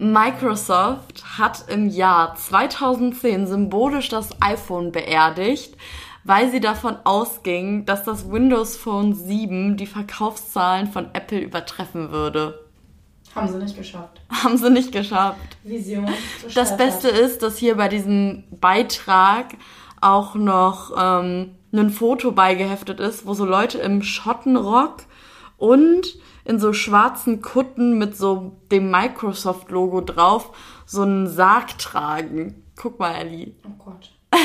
Microsoft hat im Jahr 2010 symbolisch das iPhone beerdigt, weil sie davon ausging, dass das Windows Phone 7 die Verkaufszahlen von Apple übertreffen würde. Haben sie nicht geschafft. Haben sie nicht geschafft. Vision. Das Beste ist, dass hier bei diesem Beitrag auch noch ähm, ein Foto beigeheftet ist, wo so Leute im Schottenrock und in so schwarzen Kutten mit so dem Microsoft-Logo drauf so einen Sarg tragen. Guck mal, Ellie. Oh Gott.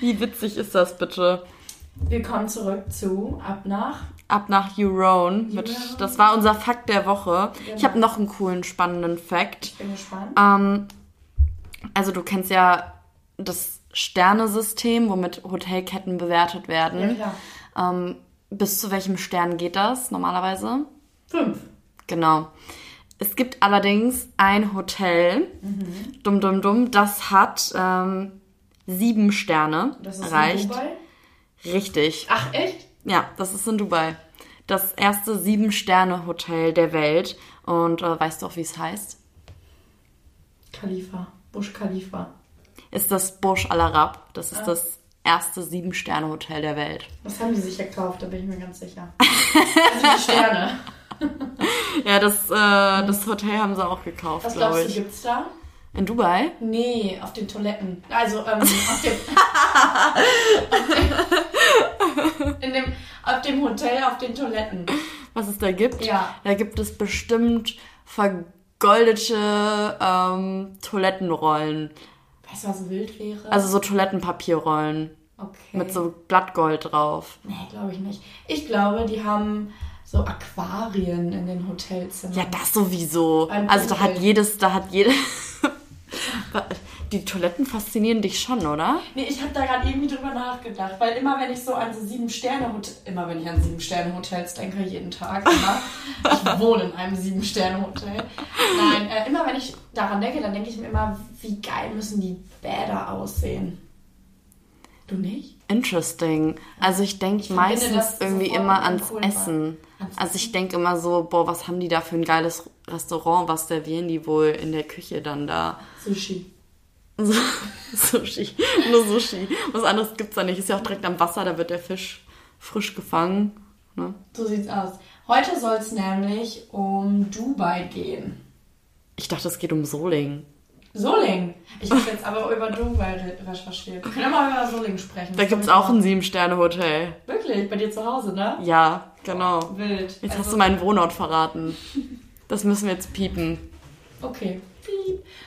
Wie witzig ist das bitte? Wir kommen zurück zu ab nach. Ab nach Eurone. Mit, das war unser Fakt der Woche. Ich Genau. habe noch einen coolen, spannenden Fakt. Ich bin gespannt. Ähm, also du kennst ja das Sternesystem, womit Hotelketten bewertet ja, werden. klar. ähm, bis zu welchem Stern geht das normalerweise? Fünf. Genau. Es gibt allerdings ein Hotel, Mhm. dumm, dumm, dumm, das hat ähm, sieben Sterne Das ist erreicht. in Dubai. Richtig. Ach, echt? Ja, das ist in Dubai. Das erste Sieben-Sterne-Hotel der Welt. Und äh, weißt du auch, wie es heißt? Khalifa. Bush Khalifa. Ist das Burj Al Arab. Das ist Ah. das erste Sieben-Sterne-Hotel der Welt. Das haben die sich gekauft, da bin ich mir ganz sicher. Also die Sterne. Ja, das, äh, das Hotel haben sie auch gekauft, Was glaube glaubst du, ich. gibt's da? In Dubai? Nee, auf den Toiletten. Also, ähm, auf dem. auf dem in dem, auf dem Hotel, auf den Toiletten. Was es da gibt? Ja. Da gibt es bestimmt vergoldete ähm, Toilettenrollen. Weißt du, was wild wäre? Also so Toilettenpapierrollen okay. mit so Blattgold drauf. Nee, glaube ich nicht. Ich glaube, die haben so Aquarien in den Hotelzimmern. Ja, das sowieso. Ein Also da hat Umfeld. jedes, da hat jede. Die Toiletten faszinieren dich schon, oder? Nee, ich habe da gerade irgendwie drüber nachgedacht, weil immer wenn ich so an so sieben Sterne Hotel, immer wenn ich an sieben Sterne Hotels denke, jeden Tag, immer, ich wohne in einem sieben Sterne Hotel. Nein, äh, immer wenn ich daran denke, dann denke ich mir immer, wie geil müssen die Bäder aussehen. Du nicht? Interesting. Also ich denke meistens irgendwie immer ans. Essen. Ans Also ich denke immer so, boah, was haben die da für ein geiles Restaurant? Was servieren die wohl in der Küche dann da? Sushi. So, Sushi. Nur Sushi. Was anderes gibt's da nicht. Ist ja auch direkt am Wasser, da wird der Fisch frisch gefangen. Ne? So sieht's aus. Heute soll es nämlich um Dubai gehen. Ich dachte, es geht um Soling. Soling. Ich habe jetzt aber über Dubai re- recherchiert. Wir können mal über Soling sprechen. Da gibt's kommt auch ein Sieben-Sterne-Hotel. Wirklich? Bei dir zu Hause, ne? Ja, genau. Wild. Jetzt Also- hast du meinen Wohnort verraten. Das müssen wir jetzt piepen. Okay.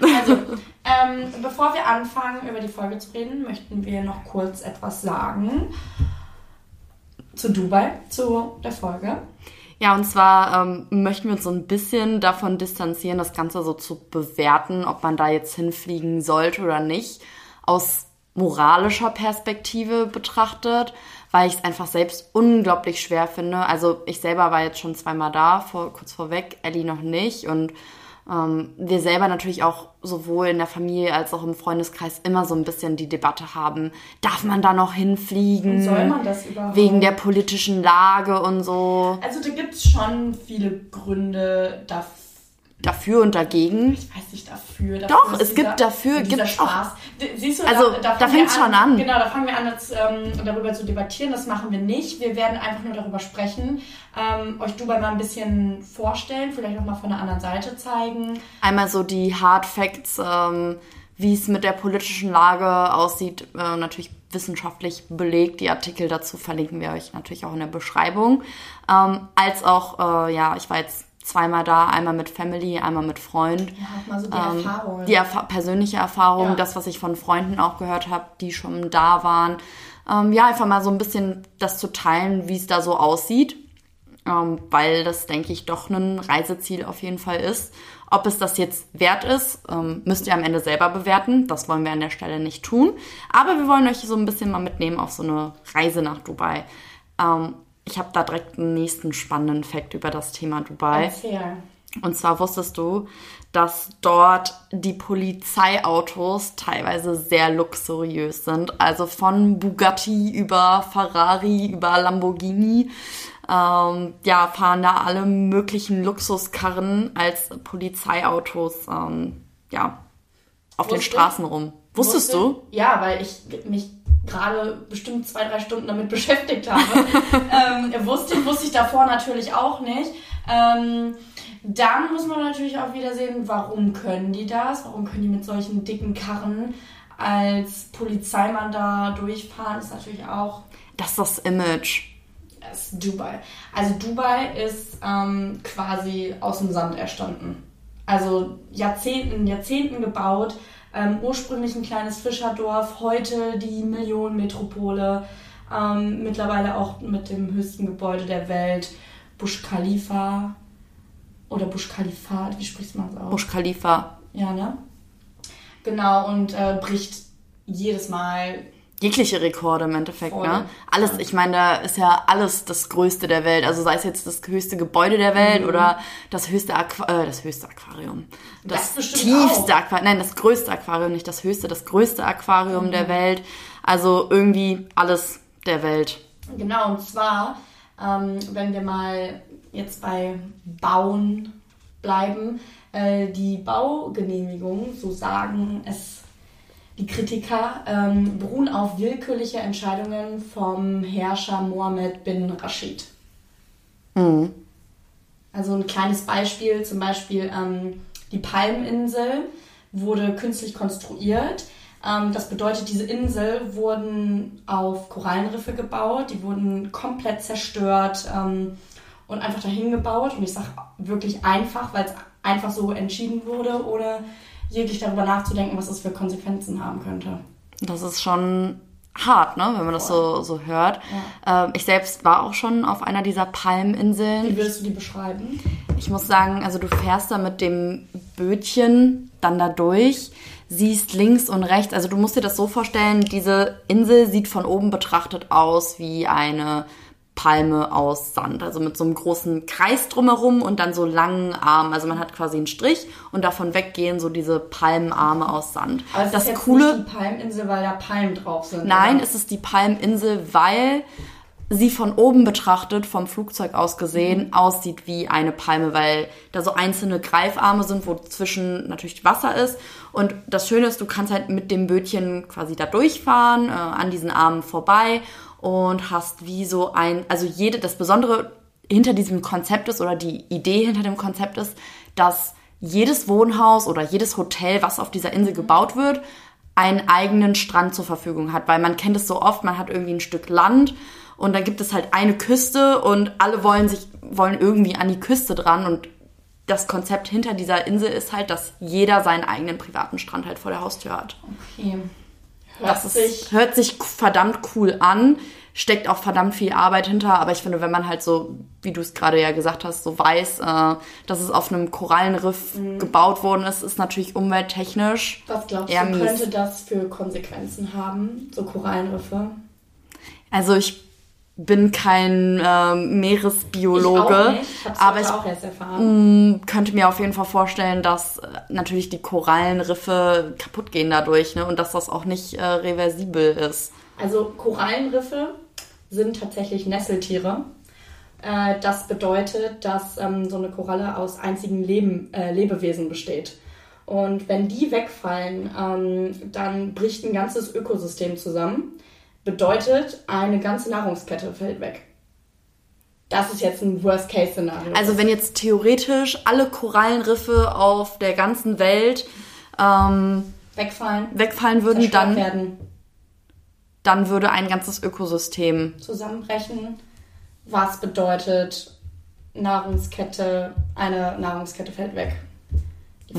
Also, ähm, bevor wir anfangen, über die Folge zu reden, möchten wir noch kurz etwas sagen zu Dubai, zu der Folge. Ja, und zwar ähm, möchten wir uns so ein bisschen davon distanzieren, das Ganze so zu bewerten, ob man da jetzt hinfliegen sollte oder nicht, aus moralischer Perspektive betrachtet, weil ich es einfach selbst unglaublich schwer finde. Also ich selber war jetzt schon zweimal da, vor, kurz vorweg, Ellie noch nicht und wir selber natürlich auch sowohl in der Familie als auch im Freundeskreis immer so ein bisschen die Debatte haben, darf man da noch hinfliegen? Und soll man das überhaupt? Wegen der politischen Lage und so. Also, da gibt es schon viele Gründe dafür. Dafür und dagegen. Ich weiß nicht dafür. dafür Doch, es gibt dafür, dieser gibt auch- Spaß. D- Siehst du, Also, da, da fangen wir fängt's schon an. Genau, da fangen wir an, jetzt, ähm, darüber zu debattieren. Das machen wir nicht. Wir werden einfach nur darüber sprechen, ähm, euch Dubai mal ein bisschen vorstellen, vielleicht auch mal von der anderen Seite zeigen. Einmal so die Hard Facts, ähm, wie es mit der politischen Lage aussieht, äh, natürlich wissenschaftlich belegt. Die Artikel dazu verlinken wir euch natürlich auch in der Beschreibung. Ähm, als auch, äh, ja, ich war jetzt zweimal da, einmal mit Family, einmal mit Freund. Ja, auch mal so die Ähm, Erfahrung. Die erfa persönliche Erfahrung, Ja. das, was ich von Freunden auch gehört habe, die schon da waren. Ähm, ja, einfach mal so ein bisschen das zu teilen, wie es da so aussieht. Ähm, weil das, denke ich, doch ein Reiseziel auf jeden Fall ist. Ob es das jetzt wert ist, ähm, müsst ihr am Ende selber bewerten. Das wollen wir an der Stelle nicht tun. Aber wir wollen euch so ein bisschen mal mitnehmen auf so eine Reise nach Dubai. Ich habe da direkt einen nächsten spannenden Fakt über das Thema Dubai. Erzähl. Und zwar wusstest du, dass dort die Polizeiautos teilweise sehr luxuriös sind. Also von Bugatti über Ferrari, über Lamborghini. ähm, ja, fahren da alle möglichen Luxuskarren als Polizeiautos, ähm, ja, auf den Wusste- Straßen rum. Wusstest Wusste- du? Ja, weil ich mich gerade bestimmt zwei, drei Stunden damit beschäftigt habe. ähm, wusste, wusste ich davor natürlich auch nicht. Ähm, dann muss man natürlich auch wieder sehen, warum können die das? Warum können die mit solchen dicken Karren als Polizeimann da durchfahren? Ist natürlich auch Das ist das Image. das ist Dubai. Also Dubai ist ähm, quasi aus dem Sand erstanden. Also Jahrzehnten, Jahrzehnten gebaut. Ähm, ursprünglich ein kleines Fischerdorf, heute die Millionenmetropole. Ähm, mittlerweile auch mit dem höchsten Gebäude der Welt, Burj Khalifa. Oder Burj Khalifat, wie spricht man es aus? Burj Khalifa. Ja, ne? Genau, und äh, bricht jedes Mal Jegliche Rekorde im Endeffekt, Voll. ne? Alles, ich meine, da ist ja alles das Größte der Welt. Also sei es jetzt das höchste Gebäude der Welt oder das höchste, Aqua äh, das höchste Aquarium. Das, Das tiefste. Aquarium. Nein, das größte Aquarium, nicht das höchste, das größte Aquarium der Welt. Also irgendwie alles der Welt. Genau, und zwar, ähm, wenn wir mal jetzt bei Bauen bleiben, äh, die Baugenehmigung, so sagen es die Kritiker, ähm, beruhen auf willkürliche Entscheidungen vom Herrscher Mohammed bin Rashid. Also ein kleines Beispiel, zum Beispiel ähm, die Palminsel wurde künstlich konstruiert. Ähm, das bedeutet, diese Insel wurden auf Korallenriffe gebaut, die wurden komplett zerstört ähm, und einfach dahin gebaut. Und ich sage wirklich einfach, weil es einfach so entschieden wurde, ohne jeglich darüber nachzudenken, was es für Konsequenzen haben könnte. Das ist schon hart, ne, wenn man das so, so hört. Ähm, ich selbst war auch schon auf einer dieser Palminseln. Wie würdest du die beschreiben? Ich muss sagen, also du fährst da mit dem Bötchen dann da durch, siehst links und rechts, also du musst dir das so vorstellen, diese Insel sieht von oben betrachtet aus wie eine Palme aus Sand, also mit so einem großen Kreis drumherum und dann so langen Armen. Also man hat quasi einen Strich und davon weggehen so diese Palmenarme aus Sand. Aber das ist jetzt Coole, nicht die Palminsel, weil da Palmen drauf sind. Nein, oder? es ist die Palminsel, weil sie von oben betrachtet, vom Flugzeug aus gesehen, Mhm. aussieht wie eine Palme, weil da so einzelne Greifarme sind, wo zwischen natürlich Wasser ist. Und das Schöne ist, du kannst halt mit dem Bötchen quasi da durchfahren, äh, an diesen Armen vorbei und hast wie so ein, also jede, das Besondere hinter diesem Konzept ist oder die Idee hinter dem Konzept ist, dass jedes Wohnhaus oder jedes Hotel, was auf dieser Insel gebaut wird, einen eigenen Strand zur Verfügung hat, weil man kennt es so oft, man hat irgendwie ein Stück Land und dann gibt es halt eine Küste und alle wollen sich wollen irgendwie an die Küste dran und das Konzept hinter dieser Insel ist halt, dass jeder seinen eigenen privaten Strand halt vor der Haustür hat. Okay. Das ist, sich hört sich verdammt cool an, steckt auch verdammt viel Arbeit hinter, aber ich finde, wenn man halt so, wie du es gerade ja gesagt hast, so weiß, äh, dass es auf einem Korallenriff gebaut worden ist, ist natürlich umwelttechnisch Was glaubst du, mies. könnte das für Konsequenzen haben, so Korallenriffe? Also ich bin kein ähm, Meeresbiologe, ich nicht. Aber ich könnte mir auf jeden Fall vorstellen, dass äh, natürlich die Korallenriffe kaputt gehen dadurch ne? und dass das auch nicht äh, reversibel ist. Also Korallenriffe sind tatsächlich Nesseltiere. Äh, das bedeutet, dass ähm, so eine Koralle aus einzigen Leben, äh, Lebewesen besteht. Und wenn die wegfallen, ähm, dann bricht ein ganzes Ökosystem zusammen. Bedeutet, eine ganze Nahrungskette fällt weg. Das ist jetzt ein Worst-Case-Szenario. Also wenn jetzt theoretisch alle Korallenriffe auf der ganzen Welt ähm, wegfallen, wegfallen würden, dann, werden, dann würde ein ganzes Ökosystem. zusammenbrechen, was bedeutet Nahrungskette, eine Nahrungskette fällt weg.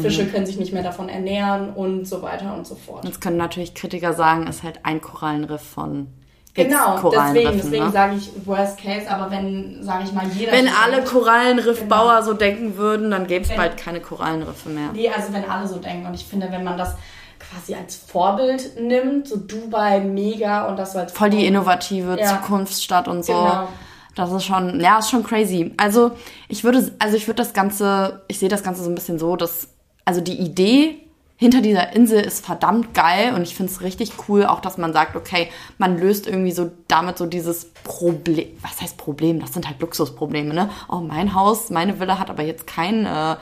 Fische können sich nicht mehr davon ernähren und so weiter und so fort. Jetzt können natürlich Kritiker sagen, ist halt ein Korallenriff von Genau, deswegen, Korallenriffen, deswegen ne? sage ich Worst Case, aber wenn, sage ich mal, jeder. Wenn alle Korallenriffbauer so denken würden, dann gäbe es bald keine Korallenriffe mehr. Nee, also wenn alle so denken. Und ich finde, wenn man das quasi als Vorbild nimmt, so Dubai mega und das so als Voll die innovative Ja. Zukunftsstadt und so. Genau. Das ist schon, ja, ist schon crazy. Also ich würde, also ich würde das Ganze, ich sehe das Ganze so ein bisschen so, dass, also die Idee hinter dieser Insel ist verdammt geil und ich finde es richtig cool, auch dass man sagt, okay, man löst irgendwie so damit so dieses Problem, was heißt Problem? Das sind halt Luxusprobleme, ne? Oh, mein Haus, meine Villa hat aber jetzt keinen, äh,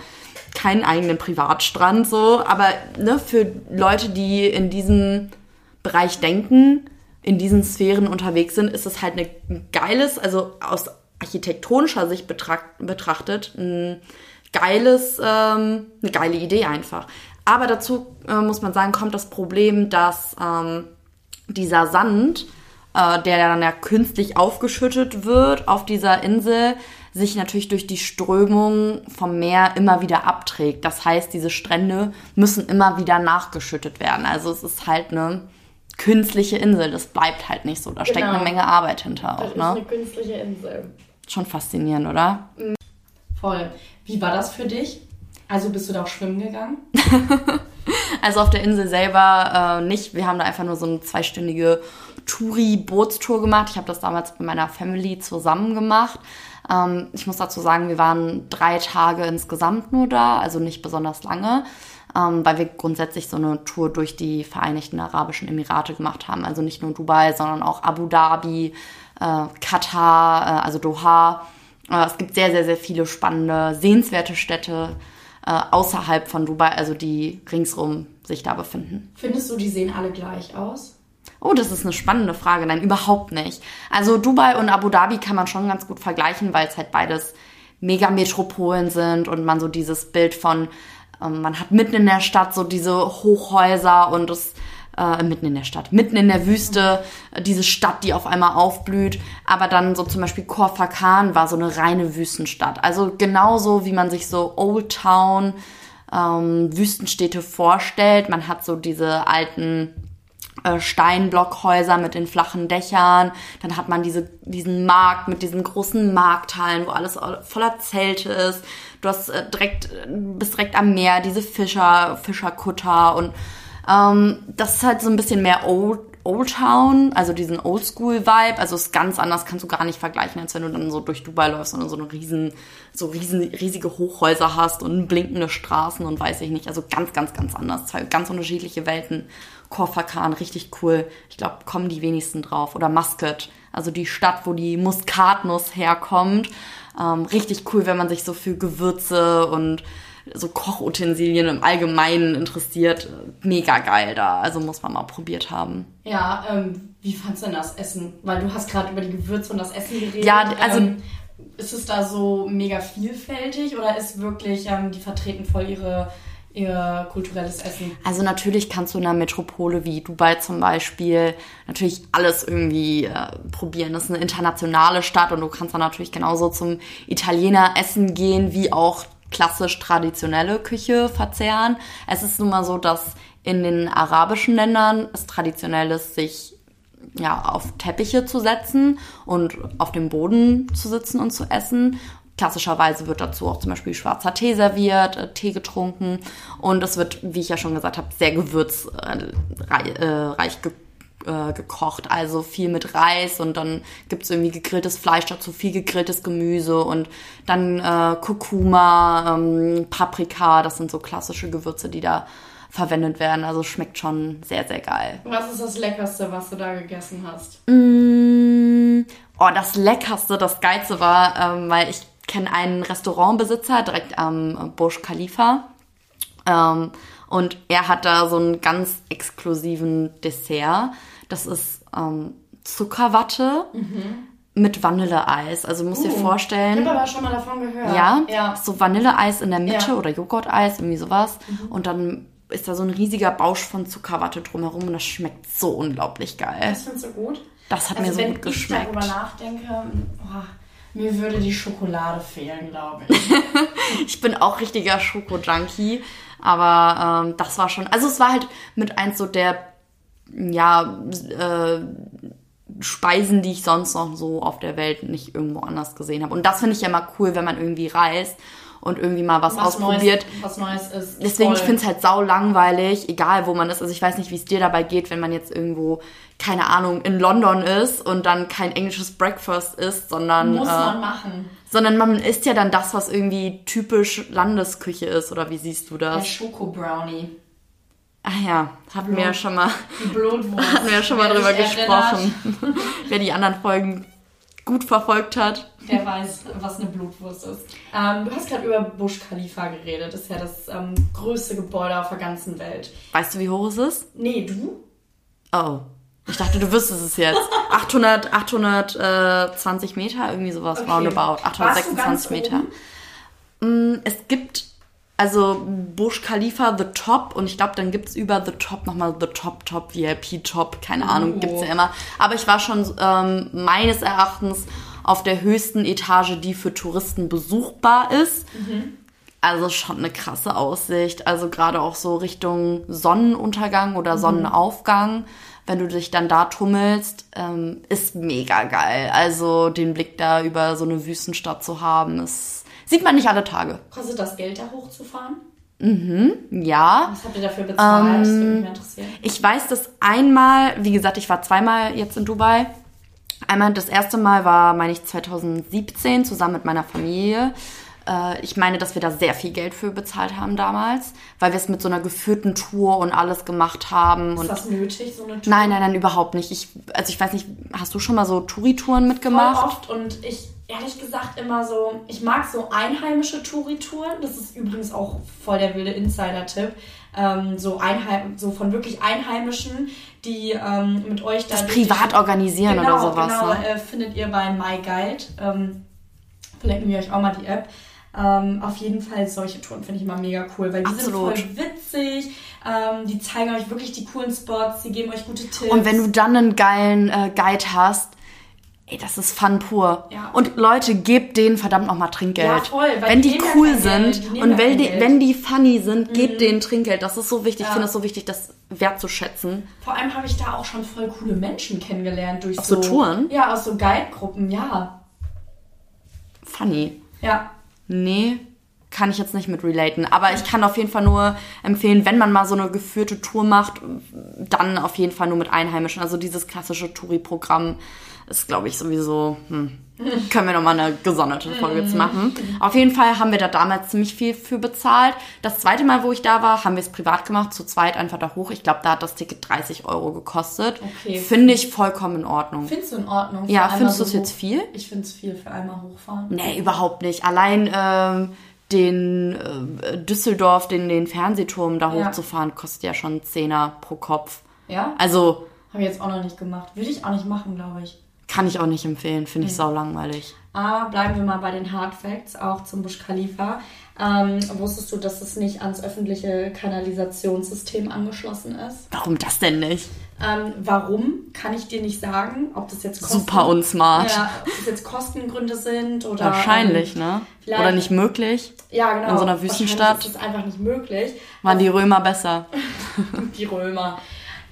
keinen eigenen Privatstrand, so. Aber ne, für Leute, die in diesem Bereich denken, in diesen Sphären unterwegs sind, ist es halt ein geiles, also aus architektonischer Sicht betrachtet, ein geiles, ähm, eine geile Idee einfach. Aber dazu äh, muss man sagen, kommt das Problem, dass ähm, dieser Sand, äh, der dann ja künstlich aufgeschüttet wird auf dieser Insel, sich natürlich durch die Strömung vom Meer immer wieder abträgt. Das heißt, diese Strände müssen immer wieder nachgeschüttet werden. Also es ist halt eine künstliche Insel. Das bleibt halt nicht so. Da genau. steckt eine genau. Menge Arbeit hinter auch. Das ne? ist eine künstliche Insel. Schon faszinierend, oder? Voll. Wie war das für dich? Also bist du da auch schwimmen gegangen? also auf der Insel selber äh, nicht. Wir haben da einfach nur so eine zweistündige Touri-Bootstour gemacht. Ich habe das damals mit meiner Family zusammen gemacht. Ähm, ich muss dazu sagen, wir waren drei Tage insgesamt nur da, also nicht besonders lange, ähm, weil wir grundsätzlich so eine Tour durch die Vereinigten Arabischen Emirate gemacht haben. Also nicht nur Dubai, sondern auch Abu Dhabi, äh, Katar, äh, also Doha. Äh, es gibt sehr, sehr, sehr viele spannende, sehenswerte Städte äh, außerhalb von Dubai, also die ringsrum sich da befinden. Findest du, die sehen alle gleich aus? Oh, das ist eine spannende Frage. Nein, überhaupt nicht. Also Dubai und Abu Dhabi kann man schon ganz gut vergleichen, weil es halt beides Megametropolen sind und man so dieses Bild von, ähm, man hat mitten in der Stadt so diese Hochhäuser und es äh, mitten in der Stadt, mitten in der Wüste, äh, diese Stadt, die auf einmal aufblüht. Aber dann so zum Beispiel Korfakan war so eine reine Wüstenstadt. Also genauso wie man sich so Old Town ähm, Wüstenstädte vorstellt. Man hat so diese alten äh, Steinblockhäuser mit den flachen Dächern. Dann hat man diese, diesen Markt mit diesen großen Markthallen, wo alles voller Zelte ist. Du hast äh, direkt, bist direkt am Meer, diese Fischer, Fischerkutter und ähm, das ist halt so ein bisschen mehr Old, Old Town, also diesen Oldschool-Vibe. Also ist ganz anders, kannst du gar nicht vergleichen, als wenn du dann so durch Dubai läufst und so eine riesen, so riesen, riesige Hochhäuser hast und blinkende Straßen und weiß ich nicht. Also ganz, ganz, ganz anders. Zwei ganz unterschiedliche Welten. Korfakan, richtig cool. Ich glaube, kommen die wenigsten drauf. Oder Muscat, also die Stadt, wo die Muskatnuss herkommt. Ähm, richtig cool, wenn man sich so für Gewürze und so Kochutensilien im Allgemeinen interessiert, mega geil da. Also muss man mal probiert haben. Ja, ähm, wie fandst du denn das Essen? Weil du hast gerade über die Gewürze und das Essen geredet. Ja, also ähm, ist es da so mega vielfältig oder ist wirklich, ähm, die vertreten voll ihre ihr kulturelles Essen? Also natürlich kannst du in einer Metropole wie Dubai zum Beispiel natürlich alles irgendwie äh, probieren. Das ist eine internationale Stadt und du kannst dann natürlich genauso zum Italiener essen gehen, wie auch klassisch traditionelle Küche verzehren. Es ist nun mal so, dass in den arabischen Ländern es traditionell ist, sich ja, auf Teppiche zu setzen und auf dem Boden zu sitzen und zu essen. Klassischerweise wird dazu auch zum Beispiel schwarzer Tee serviert, äh, Tee getrunken und es wird, wie ich ja schon gesagt habe, sehr gewürzreich äh, äh, gekocht. Also viel mit Reis und dann gibt's irgendwie gegrilltes Fleisch dazu, viel gegrilltes Gemüse und dann äh, Kurkuma, ähm, Paprika, das sind so klassische Gewürze, die da verwendet werden. Also schmeckt schon sehr, sehr geil. Was ist das Leckerste, was du da gegessen hast? Mm, oh, das Leckerste, das Geilste war, ähm, weil ich kenne einen Restaurantbesitzer direkt am Burj Khalifa. Ähm, und er hat da so einen ganz exklusiven Dessert. Das ist ähm, Zuckerwatte mhm. mit Vanilleeis. Also muss uh, dir vorstellen. Ich habe aber schon mal davon gehört. Ja, ja. so Vanilleeis in der Mitte ja. oder Joghurteis, irgendwie sowas. Mhm. Und dann ist da so ein riesiger Bausch von Zuckerwatte drumherum und das schmeckt so unglaublich geil. Das findest du gut? Das hat also mir so gut geschmeckt. Wenn ich darüber nachdenke, oh, mir würde die Schokolade fehlen, glaube ich. ich bin auch richtiger Schoko-Junkie, aber ähm, das war schon, also es war halt mit eins so der ja, äh, Speisen, die ich sonst noch so auf der Welt nicht irgendwo anders gesehen habe. Und das finde ich ja immer cool, wenn man irgendwie reist und irgendwie mal was, was ausprobiert. Neues, was Neues ist. Deswegen, voll. ich finde es halt sau langweilig, egal wo man ist. Also ich weiß nicht, wie es dir dabei geht, wenn man jetzt irgendwo, keine Ahnung, in London ist und dann kein englisches Breakfast isst, sondern. Muss äh, man machen. Sondern man isst ja dann das, was irgendwie typisch Landesküche ist, oder wie siehst du das? Der Schoko-Brownie. Ach ja, hatten wir ja schon mal, hatten wir ja schon mal Wer drüber gesprochen. Wer die anderen Folgen gut verfolgt hat. Der weiß, was eine Blutwurst ist. Ähm, du hast gerade über Bush Khalifa geredet. Das ist ja das ähm, größte Gebäude auf der ganzen Welt. Weißt du, wie hoch es ist? Nee, du? Oh. Ich dachte, du wüsstest es jetzt. 800, 820 Meter, irgendwie sowas, roundabout. Du ganz 826 Meter. oben? Mm, Es gibt also Burj Khalifa The Top und ich glaube, dann gibt's über The Top nochmal The Top Top, VIP Top, keine Ahnung, Oh. gibt's ja immer. Aber ich war schon ähm, meines Erachtens auf der höchsten Etage, die für Touristen besuchbar ist. Also schon eine krasse Aussicht. Also gerade auch so Richtung Sonnenuntergang oder Sonnenaufgang, wenn du dich dann da tummelst, ähm, ist mega geil. Also den Blick da über so eine Wüstenstadt zu haben, ist, sieht man nicht alle Tage. Kostet das Geld, da hochzufahren? Ja, Was habt ihr dafür bezahlt? das würde mich mal interessieren. ich weiß das einmal, wie gesagt, ich war zweimal jetzt in Dubai. Einmal das erste Mal war, meine ich, 2017 zusammen mit meiner Familie. Äh, Ich meine, dass wir da sehr viel Geld für bezahlt haben damals, weil wir es mit so einer geführten Tour und alles gemacht haben. Ist Und das nötig, so eine Tour? nein, nein, nein, überhaupt nicht. Ich, also ich weiß nicht, hast du schon mal so Touri-Touren Voll mitgemacht? oft und ich ehrlich gesagt immer so, ich mag so einheimische Touri-Touren. Das ist übrigens auch voll der wilde Insider-Tipp. Ähm, so, Einheim so von wirklich Einheimischen, die ähm, mit euch da Das privat organisieren genau, oder sowas. Genau, Ne? äh, findet ihr bei MyGuide. Ähm, verlinken wir euch auch mal die App. Ähm, auf jeden Fall solche Touren finde ich immer mega cool, weil die Absolut. sind voll witzig. Ähm, die zeigen euch wirklich die coolen Spots, die geben euch gute Tipps. Und wenn du dann einen geilen äh, Guide hast, ey, das ist Fun pur. Ja. Und Leute, gebt denen verdammt nochmal Trinkgeld. Ja, voll, weil wenn die die cool Geld, sind die nehmen und wenn die, Geld. Mhm. wenn die funny sind, gebt denen Trinkgeld. Das ist so wichtig. Ich Ja. finde es so wichtig, das wertzuschätzen. Vor allem habe ich da auch schon voll coole Menschen kennengelernt durch Auf so Touren? Ja, aus so Guide-Gruppen, ja. Funny. Ja. Nee, kann ich jetzt nicht mit relaten. Aber ich kann auf jeden Fall nur empfehlen, wenn man mal so eine geführte Tour macht, dann auf jeden Fall nur mit Einheimischen. Also dieses klassische Touri-Programm ist, glaube ich, sowieso, hm, können wir nochmal eine gesonderte Folge zu machen. Auf jeden Fall haben wir da damals ziemlich viel für bezahlt. Das zweite Mal, wo ich da war, haben wir es privat gemacht, zu zweit einfach da hoch. Ich glaube, da hat das Ticket 30 Euro gekostet. Okay. Finde ich vollkommen in Ordnung. Findest du in Ordnung? Ja, findest du es jetzt viel? Ich finde es viel für einmal hochfahren. Nee, überhaupt nicht. Allein ähm, den äh, Düsseldorf, den, den Fernsehturm da Ja. hochzufahren, kostet ja schon Zehner pro Kopf. Ja? Also Habe ich jetzt auch noch nicht gemacht. Würde ich auch nicht machen, glaube ich. Kann ich auch nicht empfehlen, finde ich sau langweilig. Aber bleiben wir mal bei den Hard Facts, auch zum Busch Khalifa. Ähm, wusstest du, dass es nicht ans öffentliche Kanalisationssystem angeschlossen ist? Warum das denn nicht? Ähm, warum, kann ich dir nicht sagen. Ob das jetzt Kosten, Super unsmart. Ja, ob das jetzt Kostengründe sind oder... Wahrscheinlich, ähm, ne? Oder nicht möglich? Ja, genau. In so einer Wüstenstadt? ist es einfach nicht möglich. Waren die Römer besser? Die Römer.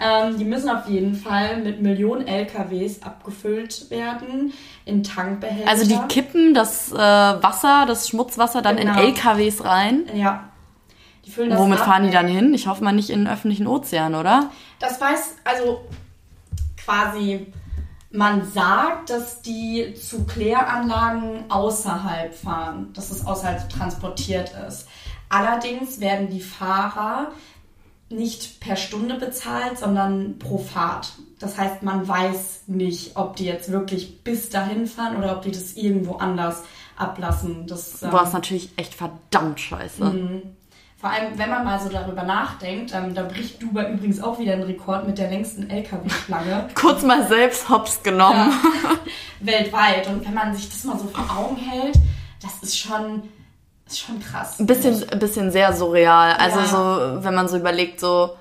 Ähm, die müssen auf jeden Fall mit Millionen LKWs abgefüllt werden in Tankbehälter. Also die kippen das äh, Wasser, das Schmutzwasser dann Genau. in LKWs rein. Ja. Die füllen das Womit ab. fahren die dann hin? Ich hoffe mal nicht in den öffentlichen Ozean, oder? Das weiß, also quasi, man sagt, dass die zu Kläranlagen außerhalb fahren, dass es außerhalb transportiert ist. Allerdings werden die Fahrer nicht per Stunde bezahlt, sondern pro Fahrt. Das heißt, man weiß nicht, ob die jetzt wirklich bis dahin fahren oder ob die das irgendwo anders ablassen. Das, ähm, Boah, ist natürlich echt verdammt scheiße. Mhm. Vor allem, wenn man mal so darüber nachdenkt, ähm, da bricht Dubai übrigens auch wieder einen Rekord mit der längsten LKW-Schlange Kurz mal selbst hops genommen. weltweit. Und wenn man sich das mal so vor Augen hält, das ist schon, ist schon krass. Ein bisschen, bisschen sehr surreal. Also Ja. so, wenn man so überlegt, so,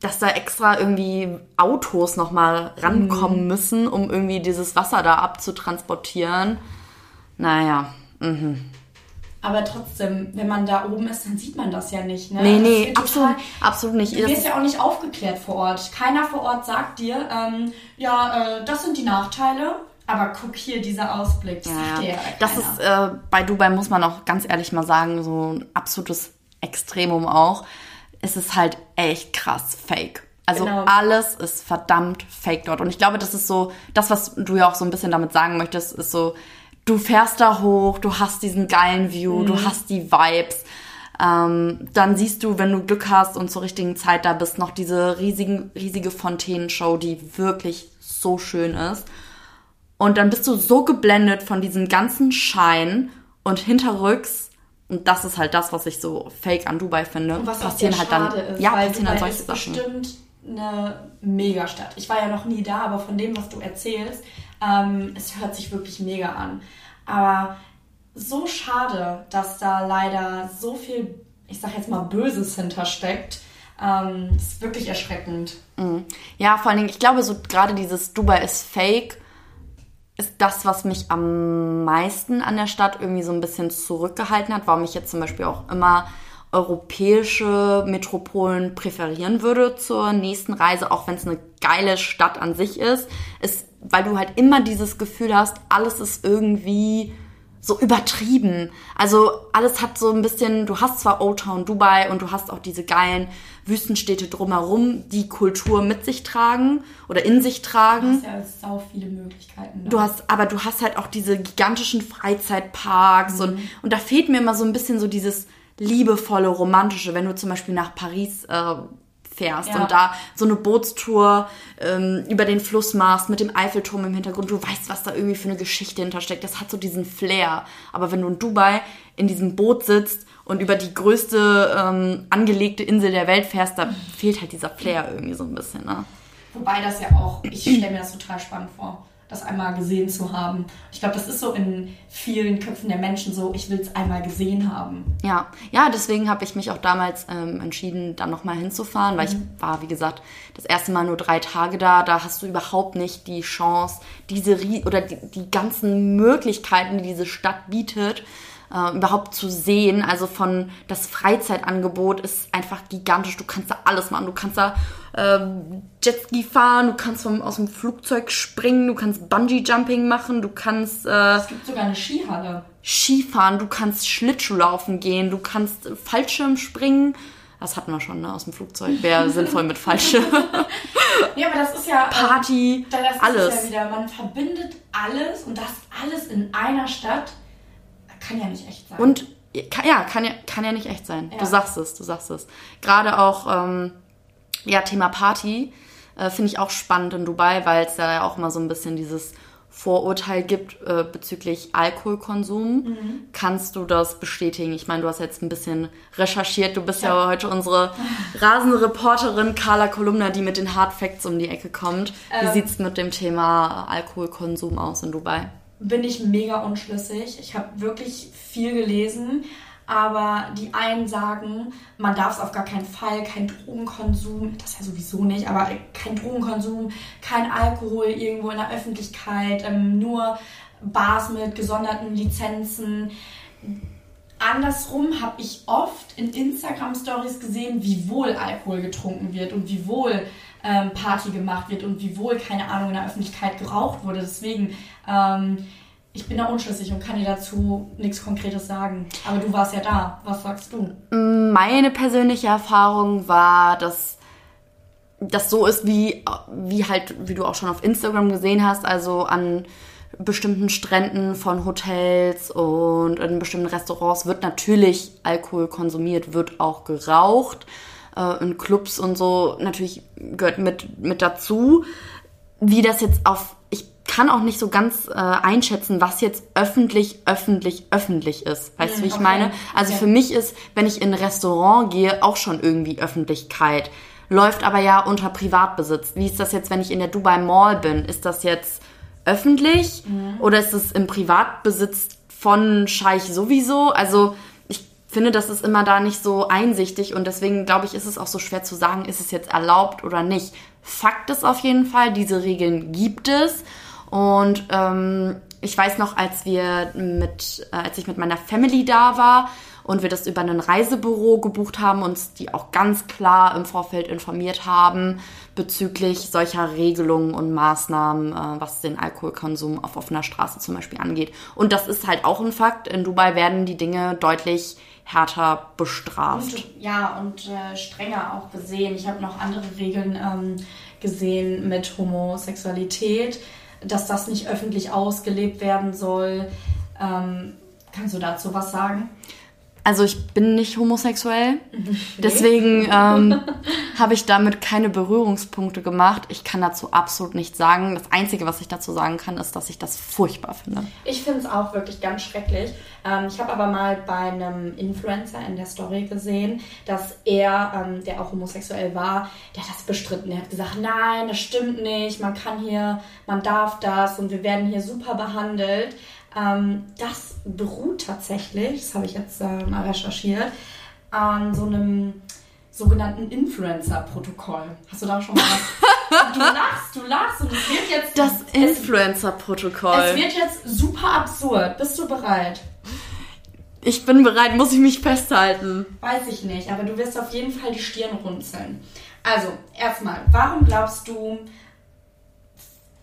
dass da extra irgendwie Autos nochmal rankommen müssen, um irgendwie dieses Wasser da abzutransportieren. Naja. Aber trotzdem, wenn man da oben ist, dann sieht man das ja nicht. Ne? Nee, Das nee, absolut, total- absolut nicht. Du Das wirst ja auch nicht aufgeklärt vor Ort. Keiner vor Ort sagt dir, ähm, ja, äh, das sind die Nachteile, aber guck hier, dieser Ausblick. Das ja, das ist äh, bei Dubai, muss man auch ganz ehrlich mal sagen, so ein absolutes Extremum auch. Es ist halt echt krass fake. Also Genau. alles ist verdammt fake dort. Und ich glaube, das ist so, das, was du ja auch so ein bisschen damit sagen möchtest, ist so, du fährst da hoch, du hast diesen geilen View, Mhm. du hast die Vibes. Ähm, dann siehst du, wenn du Glück hast und zur richtigen Zeit da bist, noch diese riesigen, riesige Fontänenshow, die wirklich so schön ist. Und dann bist du so geblendet von diesem ganzen Schein und hinterrücks und das ist halt das, was ich so fake an Dubai finde. Und was passieren halt dann, ist, ja, weil passieren dann solche ist Sachen. bestimmt eine Megastadt. Ich war ja noch nie da, aber von dem, was du erzählst, ähm, es hört sich wirklich mega an. Aber so schade, dass da leider so viel, ich sag jetzt mal, Böses hintersteckt. Ähm, ist wirklich erschreckend. Mhm. Ja, vor allen Dingen, ich glaube, so gerade dieses Dubai ist fake ist das, was mich am meisten an der Stadt irgendwie so ein bisschen zurückgehalten hat, warum ich jetzt zum Beispiel auch immer europäische Metropolen präferieren würde zur nächsten Reise, auch wenn es eine geile Stadt an sich ist, ist, weil du halt immer dieses Gefühl hast, alles ist irgendwie so übertrieben. Also alles hat so ein bisschen, du hast zwar Old Town Dubai und du hast auch diese geilen Wüstenstädte drumherum, die Kultur mit sich tragen oder in sich tragen. Du hast ja sau viele Möglichkeiten. Da. Du hast, aber du hast halt auch diese gigantischen Freizeitparks mhm. und, und da fehlt mir immer so ein bisschen so dieses liebevolle, romantische, wenn du zum Beispiel nach Paris äh, fährst ja. und da so eine Bootstour ähm, über den Fluss machst mit dem Eiffelturm im Hintergrund. Du weißt, was da irgendwie für eine Geschichte hintersteckt. Das hat so diesen Flair. Aber wenn du in Dubai in diesem Boot sitzt und über die größte ähm, angelegte Insel der Welt fährst, da fehlt halt dieser Flair irgendwie so ein bisschen. Ne? Wobei das ja auch, ich stelle mir das total spannend vor das einmal gesehen zu haben. Ich glaube, das ist so in vielen Köpfen der Menschen so, ich will es einmal gesehen haben. Ja, ja, deswegen habe ich mich auch damals ähm, entschieden, dann nochmal hinzufahren, weil mhm. ich war, wie gesagt, das erste Mal nur drei Tage da. Da hast du überhaupt nicht die Chance, diese oder die, die ganzen Möglichkeiten, die diese Stadt bietet, äh, überhaupt zu sehen. Also von das Freizeitangebot ist einfach gigantisch. Du kannst da alles machen. Du kannst da ähm, Jetski fahren, du kannst vom, aus dem Flugzeug springen, du kannst Bungee Jumping machen, du kannst. Äh, es gibt sogar eine Skihalle. Skifahren, du kannst Schlittschuhlaufen gehen, du kannst Fallschirm springen. Das hatten wir schon, ne, aus dem Flugzeug. Wäre sinnvoll mit Fallschirm. ja, aber das ist ja. Party, das alles. Ist ja wieder, man verbindet alles und das alles in einer Stadt. Kann ja nicht echt sein. Und ja, kann ja, kann ja nicht echt sein. Ja. Du sagst es, du sagst es. Gerade auch ähm, ja, Thema Party äh, finde ich auch spannend in Dubai, weil es da ja auch immer so ein bisschen dieses Vorurteil gibt äh, bezüglich Alkoholkonsum. Mhm. Kannst du das bestätigen? Ich meine, du hast jetzt ein bisschen recherchiert. Du bist ja, ja heute unsere rasende Reporterin Carla Kolumna, die mit den Hard Facts um die Ecke kommt. Wie ähm, es mit dem Thema Alkoholkonsum aus in Dubai? Bin ich mega unschlüssig. Ich habe wirklich viel gelesen, aber die einen sagen, man darf es auf gar keinen Fall, kein Drogenkonsum, das ja sowieso nicht, aber kein Drogenkonsum, kein Alkohol irgendwo in der Öffentlichkeit, ähm, nur Bars mit gesonderten Lizenzen. Andersrum habe ich oft in Instagram-Stories gesehen, wie wohl Alkohol getrunken wird und wie wohl ähm, Party gemacht wird und wie wohl, keine Ahnung, in der Öffentlichkeit geraucht wurde. Deswegen, ähm, ich bin da unschlüssig und kann dir dazu nichts Konkretes sagen. Aber du warst ja da. Was sagst du? Meine persönliche Erfahrung war, dass das so ist, wie, wie halt, wie du auch schon auf Instagram gesehen hast, also an bestimmten Stränden von Hotels und in bestimmten Restaurants wird natürlich Alkohol konsumiert, wird auch geraucht äh, in Clubs und so natürlich gehört mit, mit dazu. Wie das jetzt auf, kann auch nicht so ganz äh, einschätzen, was jetzt öffentlich, öffentlich, öffentlich ist. Weißt du, wie ich okay. meine? Also okay. für mich ist, wenn ich in ein Restaurant gehe, auch schon irgendwie Öffentlichkeit. Läuft aber ja unter Privatbesitz. Wie ist das jetzt, wenn ich in der Dubai Mall bin? Ist das jetzt öffentlich mhm. oder ist es im Privatbesitz von Scheich sowieso? Also finde, das ist immer da nicht so einsichtig und deswegen glaube ich, ist es auch so schwer zu sagen, ist es jetzt erlaubt oder nicht. Fakt ist auf jeden Fall, diese Regeln gibt es und ähm, ich weiß noch, als wir mit, äh, als ich mit meiner Family da war und wir das über ein Reisebüro gebucht haben, uns die auch ganz klar im Vorfeld informiert haben bezüglich solcher Regelungen und Maßnahmen, äh, was den Alkoholkonsum auf offener Straße zum Beispiel angeht. Und das ist halt auch ein Fakt. In Dubai werden die Dinge deutlich härter bestraft. Und, ja, und äh, strenger auch gesehen. Ich habe noch andere Regeln ähm, gesehen mit Homosexualität, dass das nicht öffentlich ausgelebt werden soll. Ähm, kannst du dazu was sagen? Also ich bin nicht homosexuell, deswegen ähm, habe ich damit keine Berührungspunkte gemacht. Ich kann dazu absolut nichts sagen. Das Einzige, was ich dazu sagen kann, ist, dass ich das furchtbar finde. Ich finde es auch wirklich ganz schrecklich. Ähm, ich habe aber mal bei einem Influencer in der Story gesehen, dass er, ähm, der auch homosexuell war, der hat das bestritten. Er hat gesagt, nein, das stimmt nicht, man kann hier, man darf das und wir werden hier super behandelt. Ähm, das beruht tatsächlich, das habe ich jetzt äh, mal recherchiert, an so einem sogenannten Influencer-Protokoll. Hast du da schon mal was? du lachst, du lachst und es wird jetzt... Das Influencer-Protokoll. es wird jetzt super absurd. Bist du bereit? Ich bin bereit, muss ich mich festhalten. Weiß ich nicht, aber du wirst auf jeden Fall die Stirn runzeln. Also, erstmal, warum glaubst du,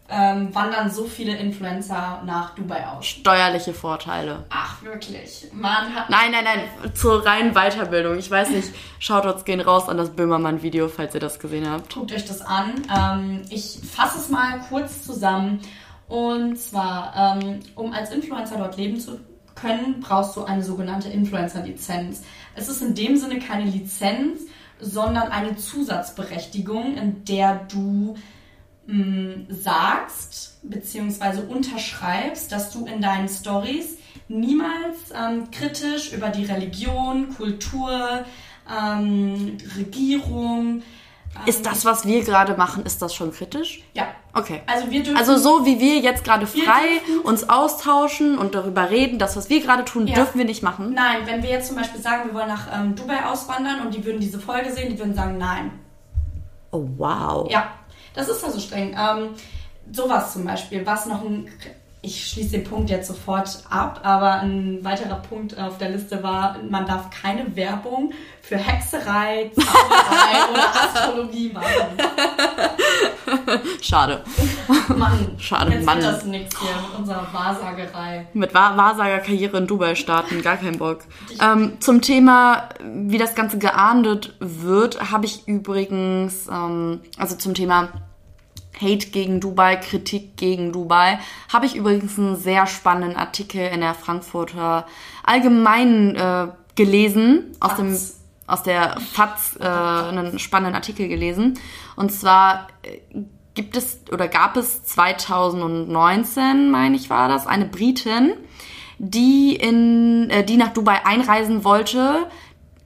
ähm, wandern so viele Influencer nach Dubai aus? Steuerliche Vorteile. Ach, wirklich? Man hat. Nein, nein, nein, zur reinen Weiterbildung. Ich weiß nicht, Shoutouts gehen raus an das Böhmermann-Video, falls ihr das gesehen habt. Guckt euch das an. Ähm, ich fasse es mal kurz zusammen. Und zwar, ähm, um als Influencer dort leben zu können, brauchst du eine sogenannte Influencer-Lizenz. Es ist in dem Sinne keine Lizenz, sondern eine Zusatzberechtigung, in der du mh, sagst bzw. unterschreibst, dass du in deinen Stories niemals ähm, kritisch über die Religion, Kultur, ähm, Regierung. ähm, Ist das, was wir gerade machen, ist das schon kritisch? Ja. Okay. Also wir dürfen. Also so wie wir jetzt gerade frei uns austauschen und darüber reden, das, was wir gerade tun, Ja. dürfen wir nicht machen. Nein, wenn wir jetzt zum Beispiel sagen, wir wollen nach ähm, Dubai auswandern und die würden diese Folge sehen, die würden sagen, nein. Oh, wow. Ja, das ist ja so streng. Ähm, sowas zum Beispiel, was noch ein. Ich schließe den Punkt jetzt sofort ab, aber ein weiterer Punkt auf der Liste war, man darf keine Werbung für Hexerei, Zauberei oder Astrologie machen. Schade. Mann, Schade, jetzt Mann. das nichts hier mit unserer Wahrsagerei. Mit Wahr Wahrsagerkarriere in Dubai starten, gar keinen Bock. Ähm, zum Thema, wie das Ganze geahndet wird, habe ich übrigens, ähm, also zum Thema Hate gegen Dubai, Kritik gegen Dubai, habe ich übrigens einen sehr spannenden Artikel in der Frankfurter Allgemeinen äh, gelesen, aus dem aus der FAZ äh, einen spannenden Artikel gelesen. Und zwar äh, gibt es oder gab es 2019, meine ich, war das, eine Britin, die in äh, die nach Dubai einreisen wollte,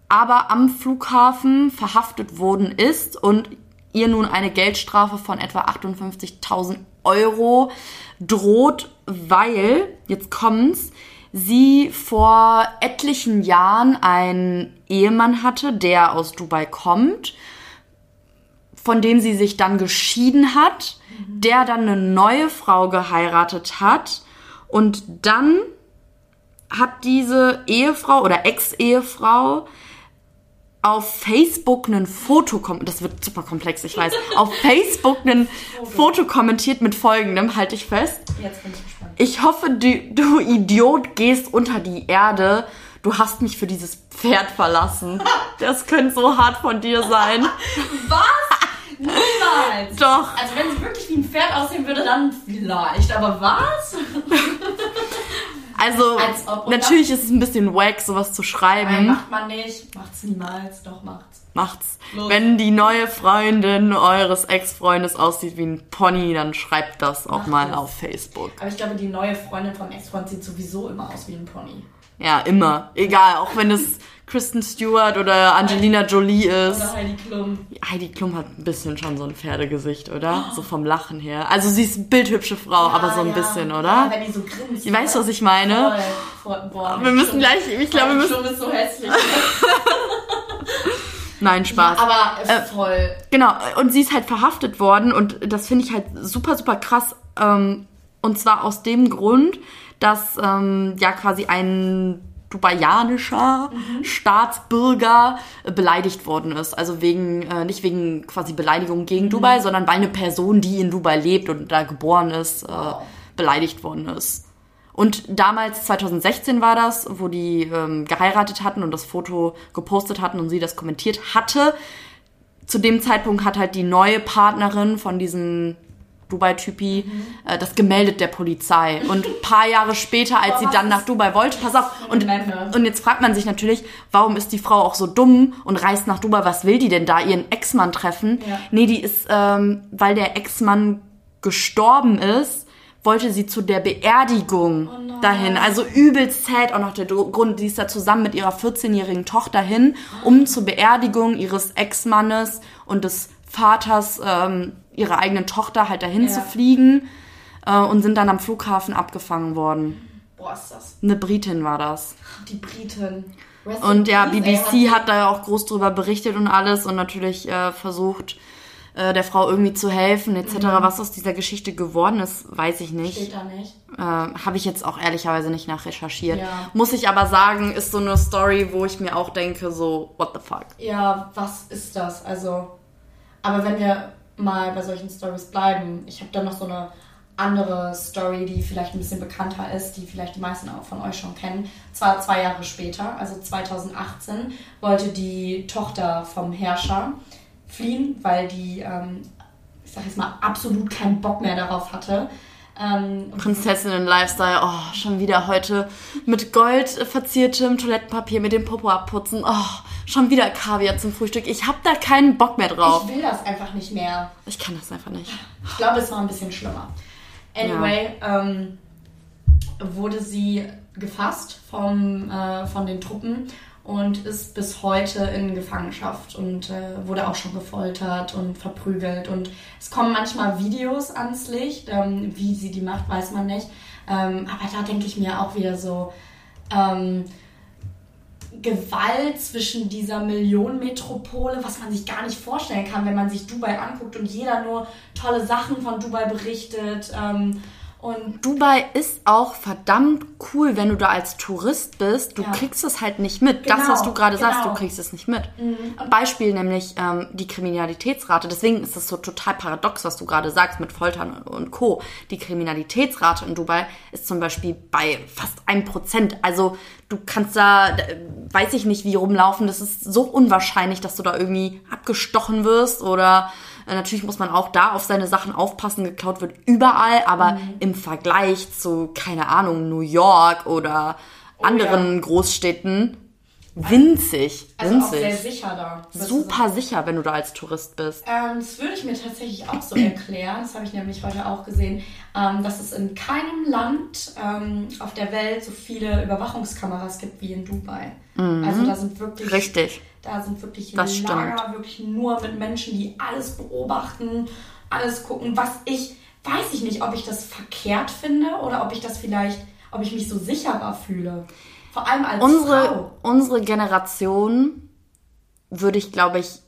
aber am Flughafen verhaftet worden ist und ihr nun eine Geldstrafe von etwa 58.000 Euro droht, weil, jetzt kommt's, sie vor etlichen Jahren einen Ehemann hatte, der aus Dubai kommt, von dem sie sich dann geschieden hat, der dann eine neue Frau geheiratet hat und dann hat diese Ehefrau oder Ex-Ehefrau auf Facebook ein Foto kom das wird super komplex, ich weiß, auf Facebook ein Foto kommentiert mit folgendem, halte ich fest. Jetzt bin ich gespannt. Ich hoffe, du, du Idiot gehst unter die Erde. Du hast mich für dieses Pferd verlassen. Das könnte so hart von dir sein. Was? Niemals! Doch. Also wenn sie wirklich wie ein Pferd aussehen würde, dann vielleicht. Aber was? Also, natürlich ist es ein bisschen wack, sowas zu Nein, schreiben. macht man nicht. Macht's niemals. Doch, macht's. Macht's. Los. Wenn die neue Freundin eures Ex-Freundes aussieht wie ein Pony, dann schreibt das auch Macht mal es. auf Facebook. Aber ich glaube, die neue Freundin vom Ex-Freund sieht sowieso immer aus wie ein Pony. Ja, immer. Egal, auch wenn es Kristen Stewart oder Angelina Jolie ist. Oder Heidi Klum. Heidi Klum hat ein bisschen schon so ein Pferdegesicht, oder? So vom Lachen her. Also sie ist bildhübsche Frau, aber so ein Ja, bisschen, Ja, oder? wenn die so grinst. Du weißt, was ich meine? Voll. Voll. Boah, Wir müssen gleich, ich glaube, wir müssen... Klum ist so hässlich. Nein, Spaß. Aber Äh, voll. Genau, und sie ist halt verhaftet worden und das finde ich halt super, super krass. Ähm, und zwar aus dem Grund, dass ähm, ja quasi ein dubaianischer Staatsbürger äh, beleidigt worden ist. Also wegen, äh, nicht wegen quasi Beleidigung gegen Dubai, sondern weil eine Person, die in Dubai lebt und da geboren ist, äh, beleidigt worden ist. Und damals, 2016 war das, wo die ähm, geheiratet hatten und das Foto gepostet hatten und sie das kommentiert hatte. Zu dem Zeitpunkt hat halt die neue Partnerin von diesem Dubai-Typi äh, das gemeldet der Polizei. Und ein paar Jahre später, als sie dann nach Dubai wollte, pass auf, und, und jetzt fragt man sich natürlich, warum ist die Frau auch so dumm und reist nach Dubai, was will die denn da, ihren Ex-Mann treffen? Ja. Nee, die ist, ähm, weil der Ex-Mann gestorben ist, wollte sie zu der Beerdigung Oh dahin. Also übelst sad auch noch der Grund, die ist da zusammen mit ihrer 14-jährigen Tochter hin, um zur Beerdigung ihres Ex-Mannes und des Vaters ähm, ihrer eigenen Tochter halt dahin Ja. zu fliegen äh, und sind dann am Flughafen abgefangen worden. Boah, ist das. Eine Britin war das. Die Briten. Rest Und ja, BBC hat da ja auch groß drüber berichtet und alles und natürlich äh, versucht, äh, der Frau irgendwie zu helfen etc. Was aus dieser Geschichte geworden ist, weiß ich nicht. Steht da nicht. Äh, Habe ich jetzt auch ehrlicherweise nicht nachrecherchiert. Ja. Muss ich aber sagen, ist so eine Story, wo ich mir auch denke, so, what the fuck. Ja, was ist das? Also, aber wenn wir mal bei solchen Stories bleiben, ich habe da noch so eine andere Story, die vielleicht ein bisschen bekannter ist, die vielleicht die meisten auch von euch schon kennen. Zwar zwei Jahre später, also 2018, wollte die Tochter vom Herrscher fliehen, weil die, ähm, ich sag jetzt mal, absolut keinen Bock mehr darauf hatte. Ähm, Prinzessinnen-Lifestyle, oh, schon wieder heute mit Gold verziertem Toilettenpapier mit dem Popo abputzen. Oh, schon wieder Kaviar zum Frühstück. Ich hab da keinen Bock mehr drauf. ich will das einfach nicht mehr. Ich kann das einfach nicht. Ich glaube, es war ein bisschen schlimmer. Anyway, ähm, wurde sie gefasst vom, äh, von den Truppen und ist bis heute in Gefangenschaft und äh, wurde auch schon gefoltert und verprügelt. Und es kommen manchmal Videos ans Licht, ähm, wie sie die macht, weiß man nicht. Ähm, aber da denke ich mir auch wieder so, ähm, Gewalt zwischen dieser Millionenmetropole, was man sich gar nicht vorstellen kann, wenn man sich Dubai anguckt und jeder nur tolle Sachen von Dubai berichtet. Ähm, und Dubai ist auch verdammt cool, wenn du da als Tourist bist. Du Ja. kriegst es halt nicht mit. das, Genau, was du gerade sagst, genau. du kriegst es nicht mit. Beispiel nämlich ähm, die Kriminalitätsrate. Deswegen ist es so total paradox, was du gerade sagst mit Foltern und Co. Die Kriminalitätsrate in Dubai ist zum Beispiel bei fast einem Prozent. Also du kannst da, weiß ich nicht, wie rumlaufen. Das ist so unwahrscheinlich, dass du da irgendwie abgestochen wirst oder Natürlich muss man auch da auf seine Sachen aufpassen. Geklaut wird überall, aber Mhm. im Vergleich zu, keine Ahnung, New York oder anderen Großstädten winzig. Oh also auch winzig. sehr sicher da. Super sicher, wenn du da als Tourist bist. Ähm, das würde ich mir tatsächlich auch so erklären. Das habe ich nämlich heute auch gesehen, ähm, dass es in keinem Land ähm, auf der Welt so viele Überwachungskameras gibt wie in Dubai. Also da sind wirklich Mhm. Richtig. Da sind wirklich Das Lager, wirklich nur mit Menschen, die alles beobachten, alles gucken. Was ich, weiß ich nicht, ob ich das verkehrt finde oder ob ich das vielleicht, ob ich mich so sicherer fühle. Vor allem als Unsere, Frau. unsere Generation würde ich, glaube ich,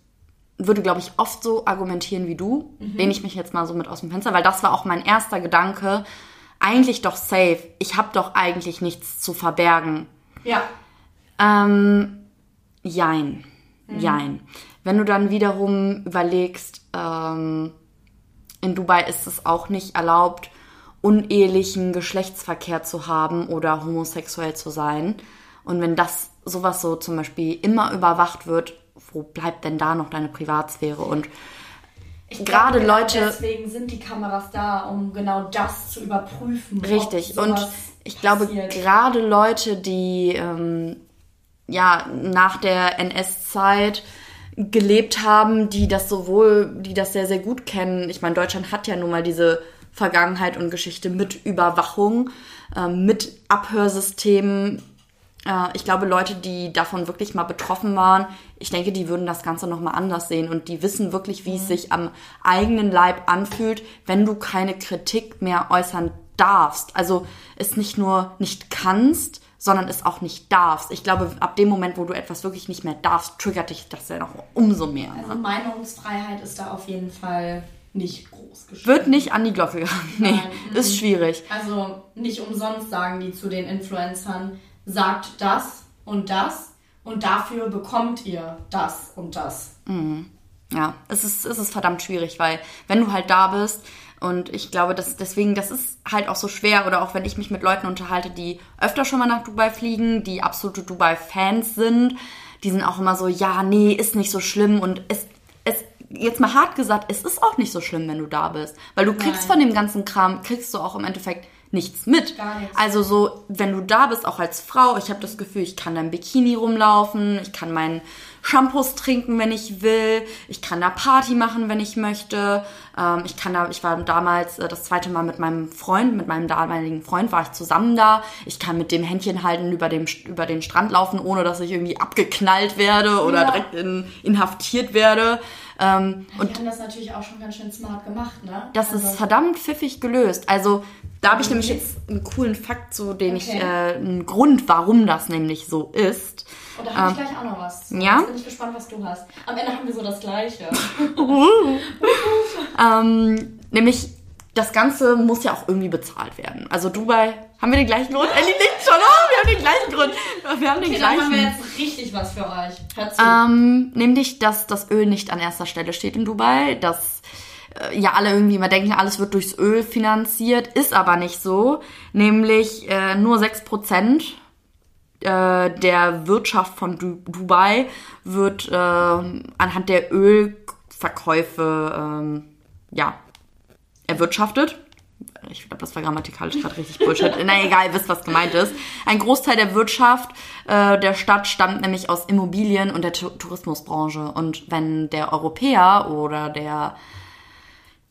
würde, glaube ich, oft so argumentieren wie du. Mhm. Lehne ich mich jetzt mal so mit aus dem Fenster, weil das war auch mein erster Gedanke. Eigentlich doch safe. Ich habe doch eigentlich nichts zu verbergen. Ja, Ähm, jein. Jein. Wenn du dann wiederum überlegst, ähm, in Dubai ist es auch nicht erlaubt, unehelichen Geschlechtsverkehr zu haben oder homosexuell zu sein. Und wenn das sowas so zum Beispiel immer überwacht wird, wo bleibt denn da noch deine Privatsphäre? Und ich Gerade glaube, Leute- Deswegen sind die Kameras da, um genau das zu überprüfen. Richtig. Und ich glaube, passiert. gerade Leute, die ähm, ja nach der NS-Zeit gelebt haben, die das sowohl, die das sehr, sehr gut kennen. Ich meine, Deutschland hat ja nun mal diese Vergangenheit und Geschichte mit Überwachung, ähm, mit Abhörsystemen. Äh, ich glaube, Leute, die davon wirklich mal betroffen waren, ich denke, die würden das Ganze nochmal anders sehen und die wissen wirklich, wie es sich am eigenen Leib anfühlt, wenn du keine Kritik mehr äußern darfst. Also es nicht nur nicht kannst, sondern es auch nicht darfst. Ich glaube, ab dem Moment, wo du etwas wirklich nicht mehr darfst, triggert dich das ja noch umso mehr. Ne? Also Meinungsfreiheit ist da auf jeden Fall nicht groß geschrieben. Wird nicht an die Glocke gehangen. Nee, Nein, ist schwierig. Also nicht umsonst sagen die zu den Influencern, sagt das und das und dafür bekommt ihr das und das. Ja, es ist, es ist verdammt schwierig, weil wenn du halt da bist und ich glaube, dass deswegen, das ist halt auch so schwer oder auch wenn ich mich mit Leuten unterhalte, die öfter schon mal nach Dubai fliegen, die absolute Dubai-Fans sind, die sind auch immer so, ja, nee, ist nicht so schlimm und es jetzt mal hart gesagt, es ist auch nicht so schlimm, wenn du da bist. Weil du kriegst Nein. von dem ganzen Kram, kriegst du auch im Endeffekt nichts mit. Gar nichts. Also so, wenn du da bist, auch als Frau, ich habe das Gefühl, ich kann da im Bikini rumlaufen, ich kann meinen Shampoos trinken, wenn ich will, ich kann da Party machen, wenn ich möchte. Ähm, ich kann da, ich war damals äh, das zweite Mal mit meinem Freund, mit meinem damaligen Freund war ich zusammen da. Ich kann mit dem Händchen halten über dem über den Strand laufen, ohne dass ich irgendwie abgeknallt werde oder Ja. direkt in, inhaftiert werde. Ähm, Und die haben das natürlich auch schon ganz schön smart gemacht, ne? das Also- ist verdammt pfiffig gelöst. Also da habe ich nämlich jetzt einen coolen Fakt, so den ich, Okay. äh, einen Grund, warum das nämlich so ist. Und da habe ich gleich auch noch was. ja? Jetzt bin ich gespannt, was du hast. Am Ende haben wir so das Gleiche. Ähm, nämlich das Ganze muss ja auch irgendwie bezahlt werden. Also Dubai, haben wir den gleichen Grund? Ellie nickt schon, oh, wir haben den gleichen Grund. Wir haben den Okay, dann haben wir gleichen. jetzt richtig was für euch. Hört zu. Ähm, nämlich, dass das Öl nicht an erster Stelle steht in Dubai, dass äh, ja alle irgendwie immer denken, alles wird durchs Öl finanziert, ist aber nicht so. Nämlich äh, nur 6% äh, der Wirtschaft von du Dubai wird äh, anhand der Ölverkäufe ähm, ja, erwirtschaftet. Ich glaube, das war grammatikalisch gerade richtig Bullshit. Na egal, ihr wisst, was gemeint ist. Ein Großteil der Wirtschaft äh, der Stadt stammt nämlich aus Immobilien und der Tu- Tourismusbranche. Und wenn der Europäer oder der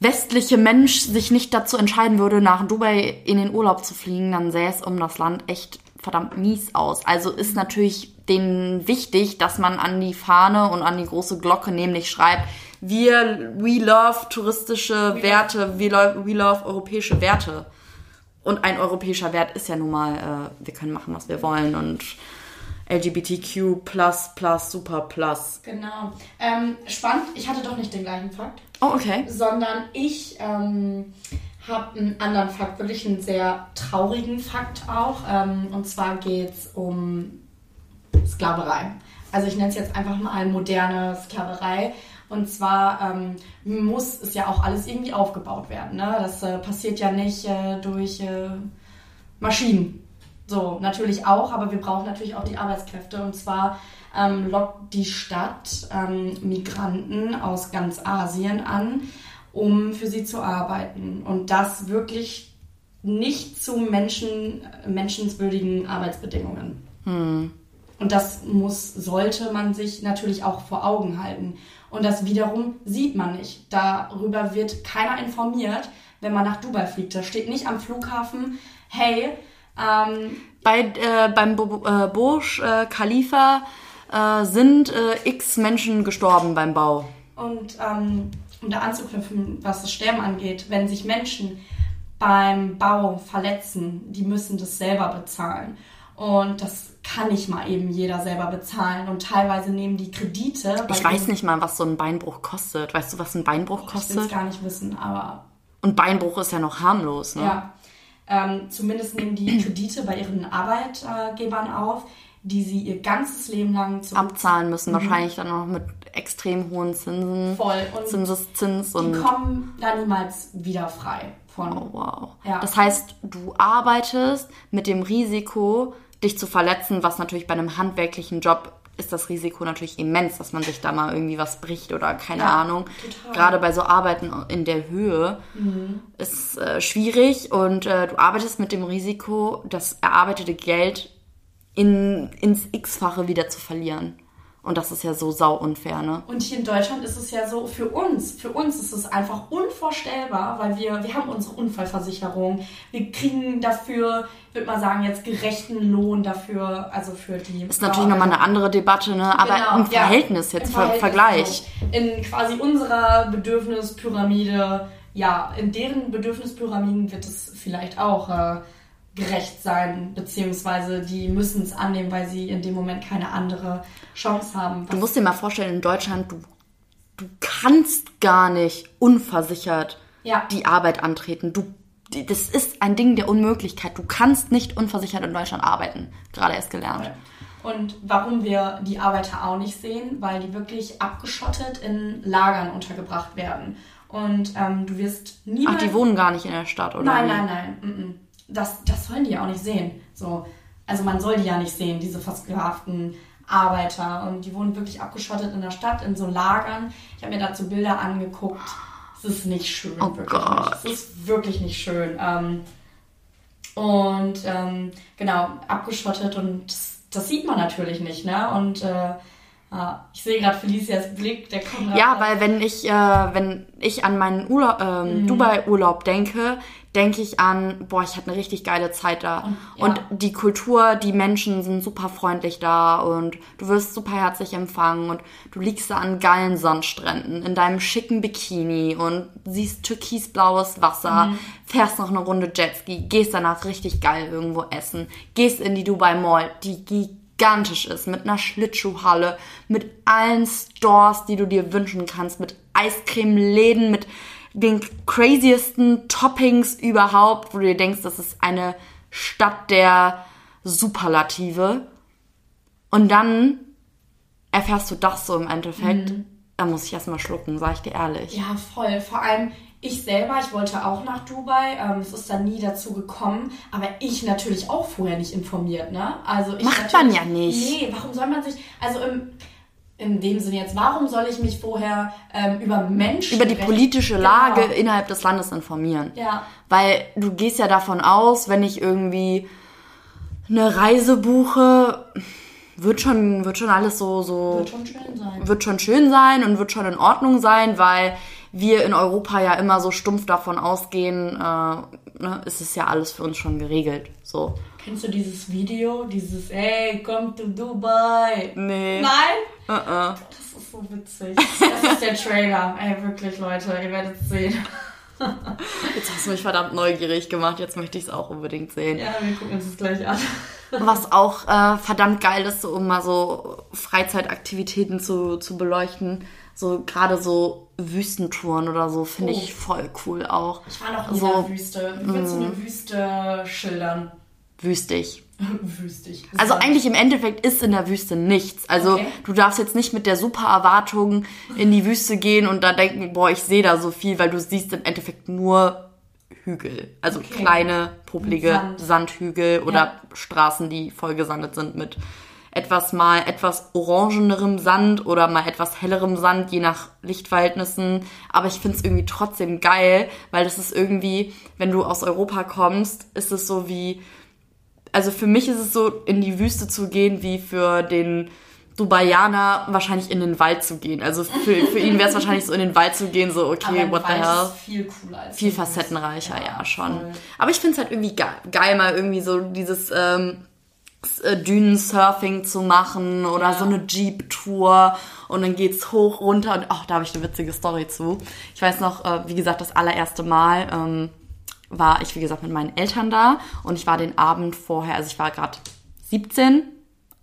westliche Mensch sich nicht dazu entscheiden würde, nach Dubai in den Urlaub zu fliegen, dann sähe es um das Land echt verdammt mies aus. Also ist natürlich denen wichtig, dass man an die Fahne und an die große Glocke nämlich schreibt, wir, we love touristische Werte, we love, we love europäische Werte. Und ein europäischer Wert ist ja nun mal, äh, wir können machen, was wir wollen und LGBTQ plus plus super plus. Genau. Ähm, spannend, ich hatte doch nicht den gleichen Fakt, Oh, okay. sondern ich ähm, habe einen anderen Fakt, wirklich einen sehr traurigen Fakt auch. Ähm, und zwar geht es um Sklaverei. Also ich nenne es jetzt einfach mal moderne Sklaverei. Und zwar ähm, muss es ja auch alles irgendwie aufgebaut werden. Ne? Das äh, passiert ja nicht äh, durch äh, Maschinen. So, natürlich auch, aber wir brauchen natürlich auch die Arbeitskräfte. Und zwar ähm, lockt die Stadt ähm, Migranten aus ganz Asien an, um für sie zu arbeiten. Und das wirklich nicht zu Menschen, menschenswürdigen Arbeitsbedingungen. Und das muss, sollte man sich natürlich auch vor Augen halten. Und das wiederum sieht man nicht. Darüber wird keiner informiert, wenn man nach Dubai fliegt. Da steht nicht am Flughafen, hey, ähm, Bei, äh, beim Bo äh, Burj äh, Khalifa äh, sind äh, x Menschen gestorben beim Bau. Und ähm, um da anzuknüpfen, was das Sterben angeht, wenn sich Menschen beim Bau verletzen, die müssen das selber bezahlen. Und das kann nicht mal eben jeder selber bezahlen. Und teilweise nehmen die Kredite. Ich weiß nicht mal, was so ein Beinbruch kostet. Weißt du, was ein Beinbruch Ich will es kostet? gar nicht wissen, aber Und Beinbruch ist ja noch harmlos, ne? Ja. Ähm, zumindest nehmen die Kredite bei ihren Arbeitgebern auf, die sie ihr ganzes Leben lang Abzahlen müssen wahrscheinlich dann noch mit extrem hohen Zinsen. voll und Zinseszins die und. kommen da niemals wieder frei von. Oh, wow. Ja. Das heißt, du arbeitest mit dem Risiko, dich zu verletzen, was natürlich bei einem handwerklichen Job ist das Risiko natürlich immens, dass man sich da mal irgendwie was bricht oder keine Ja, Ahnung. total. Gerade bei so Arbeiten in der Höhe ist äh, schwierig und äh, du arbeitest mit dem Risiko, das erarbeitete Geld in, ins X-fache wieder zu verlieren. Und das ist ja so sau unfair, ne? Und hier in Deutschland ist es ja so, für uns, für uns ist es einfach unvorstellbar, weil wir, wir haben unsere Unfallversicherung. Wir kriegen dafür, würde mal sagen, jetzt gerechten Lohn dafür, also für die. Ist natürlich nochmal eine andere Debatte, ne? Aber Genau, im ja. Verhältnis jetzt, Im Ver Verhältnis Vergleich. so. In quasi unserer Bedürfnispyramide, ja, in deren Bedürfnispyramiden wird es vielleicht auch äh, gerecht sein, beziehungsweise die müssen es annehmen, weil sie in dem Moment keine andere Chance haben. Du musst dir mal vorstellen, in Deutschland, du, du kannst gar nicht unversichert Ja. die Arbeit antreten. Du, das ist ein Ding der Unmöglichkeit. Du kannst nicht unversichert in Deutschland arbeiten. Gerade erst gelernt. Und warum wir die Arbeiter auch nicht sehen, weil die wirklich abgeschottet in Lagern untergebracht werden. Und ähm, du wirst Ach, niemals... die wohnen gar nicht in der Stadt, oder? Nein, nein, nein. mm, mm. Das, das sollen die ja auch nicht sehen. So, also man soll die ja nicht sehen, diese versklavten Arbeiter und die wohnen wirklich abgeschottet in der Stadt, in so Lagern. Ich habe mir dazu Bilder angeguckt. Es ist nicht schön, oh wirklich Gott. nicht. Es ist wirklich nicht schön. Ähm, und ähm, genau, abgeschottet und das, das, sieht man natürlich nicht, ne? Und äh, ich sehe gerade Felicias Blick, der kommt Ja, weil wenn ich, äh, wenn ich an meinen Urlaub, ähm, mhm. Dubai-Urlaub denke, denke ich an, boah, ich hatte eine richtig geile Zeit da. Und, ja. und, die Kultur, die Menschen sind super freundlich da und du wirst super herzlich empfangen und du liegst da an geilen Sandstränden in deinem schicken Bikini und siehst türkisblaues Wasser, mhm. fährst noch eine Runde Jetski, gehst danach richtig geil irgendwo essen, gehst in die Dubai Mall, die gigantisch ist, mit einer Schlittschuhhalle, mit allen Stores, die du dir wünschen kannst, mit Eiscremeläden, mit den craziesten Toppings überhaupt, wo du dir denkst, das ist eine Stadt der Superlative. Und dann erfährst du das so im Endeffekt. Mhm. Da muss ich erstmal schlucken, sag ich dir ehrlich. Ja, voll. Vor allem, ich selber, ich wollte auch nach Dubai. Ähm, es ist dann nie dazu gekommen. Aber ich natürlich auch vorher nicht informiert, ne? Also ich Macht man ja nicht. Nee, warum soll man sich. Also im in dem Sinne jetzt, warum soll ich mich vorher ähm, über Menschen. Über die politische Lage genau. innerhalb des Landes informieren. Ja. Weil du gehst ja davon aus, wenn ich irgendwie eine Reise buche, wird schon, wird schon alles so, so. Wird schon schön sein. Wird schon schön sein und wird schon in Ordnung sein, weil wir in Europa ja immer so stumpf davon ausgehen, äh, ne, ist es ja alles für uns schon geregelt. So. Kennst du dieses Video? Dieses, ey, komm to Dubai. Nee. Nein? Uh -uh. Das ist so witzig. Das ist der Trailer. Ey, wirklich, Leute, ihr werdet es sehen. Jetzt hast du mich verdammt neugierig gemacht. Jetzt möchte ich es auch unbedingt sehen. Ja, wir gucken uns das gleich an. Was auch äh, verdammt geil ist, so, um mal so Freizeitaktivitäten zu, zu beleuchten. So gerade so Wüstentouren oder so finde oh. ich voll cool auch. Ich war noch in so, der Wüste. Wie willst du eine Wüste schildern? Wüstig. wüstig. Also eigentlich im Endeffekt ist in der Wüste nichts. Also okay. du darfst jetzt nicht mit der super Erwartung in die Wüste gehen und da denken, boah, ich sehe da so viel, weil du siehst im Endeffekt nur Hügel. Also okay. kleine, publige Sand. Sandhügel oder ja. Straßen, die vollgesandet sind mit etwas mal etwas orangenerem Sand oder mal etwas hellerem Sand, je nach Lichtverhältnissen. Aber ich finde es irgendwie trotzdem geil, weil das ist irgendwie, wenn du aus Europa kommst, ist es so wie also für mich ist es so, in die Wüste zu gehen, wie für den Dubaianer wahrscheinlich in den Wald zu gehen. Also für, für ihn wäre es wahrscheinlich so in den Wald zu gehen, so okay, what the hell. Viel cooler als Viel facettenreicher, ja, ja schon. Voll. Aber ich finde es halt irgendwie geil, geil, mal irgendwie so dieses ähm, äh, Dünensurfing zu machen oder ja. so eine Jeep-Tour und dann geht's hoch, runter und ach, da habe ich eine witzige Story zu. Ich weiß noch, äh, wie gesagt, das allererste Mal. Ähm, war ich, wie gesagt, mit meinen Eltern da und ich war den Abend vorher, also ich war gerade 17,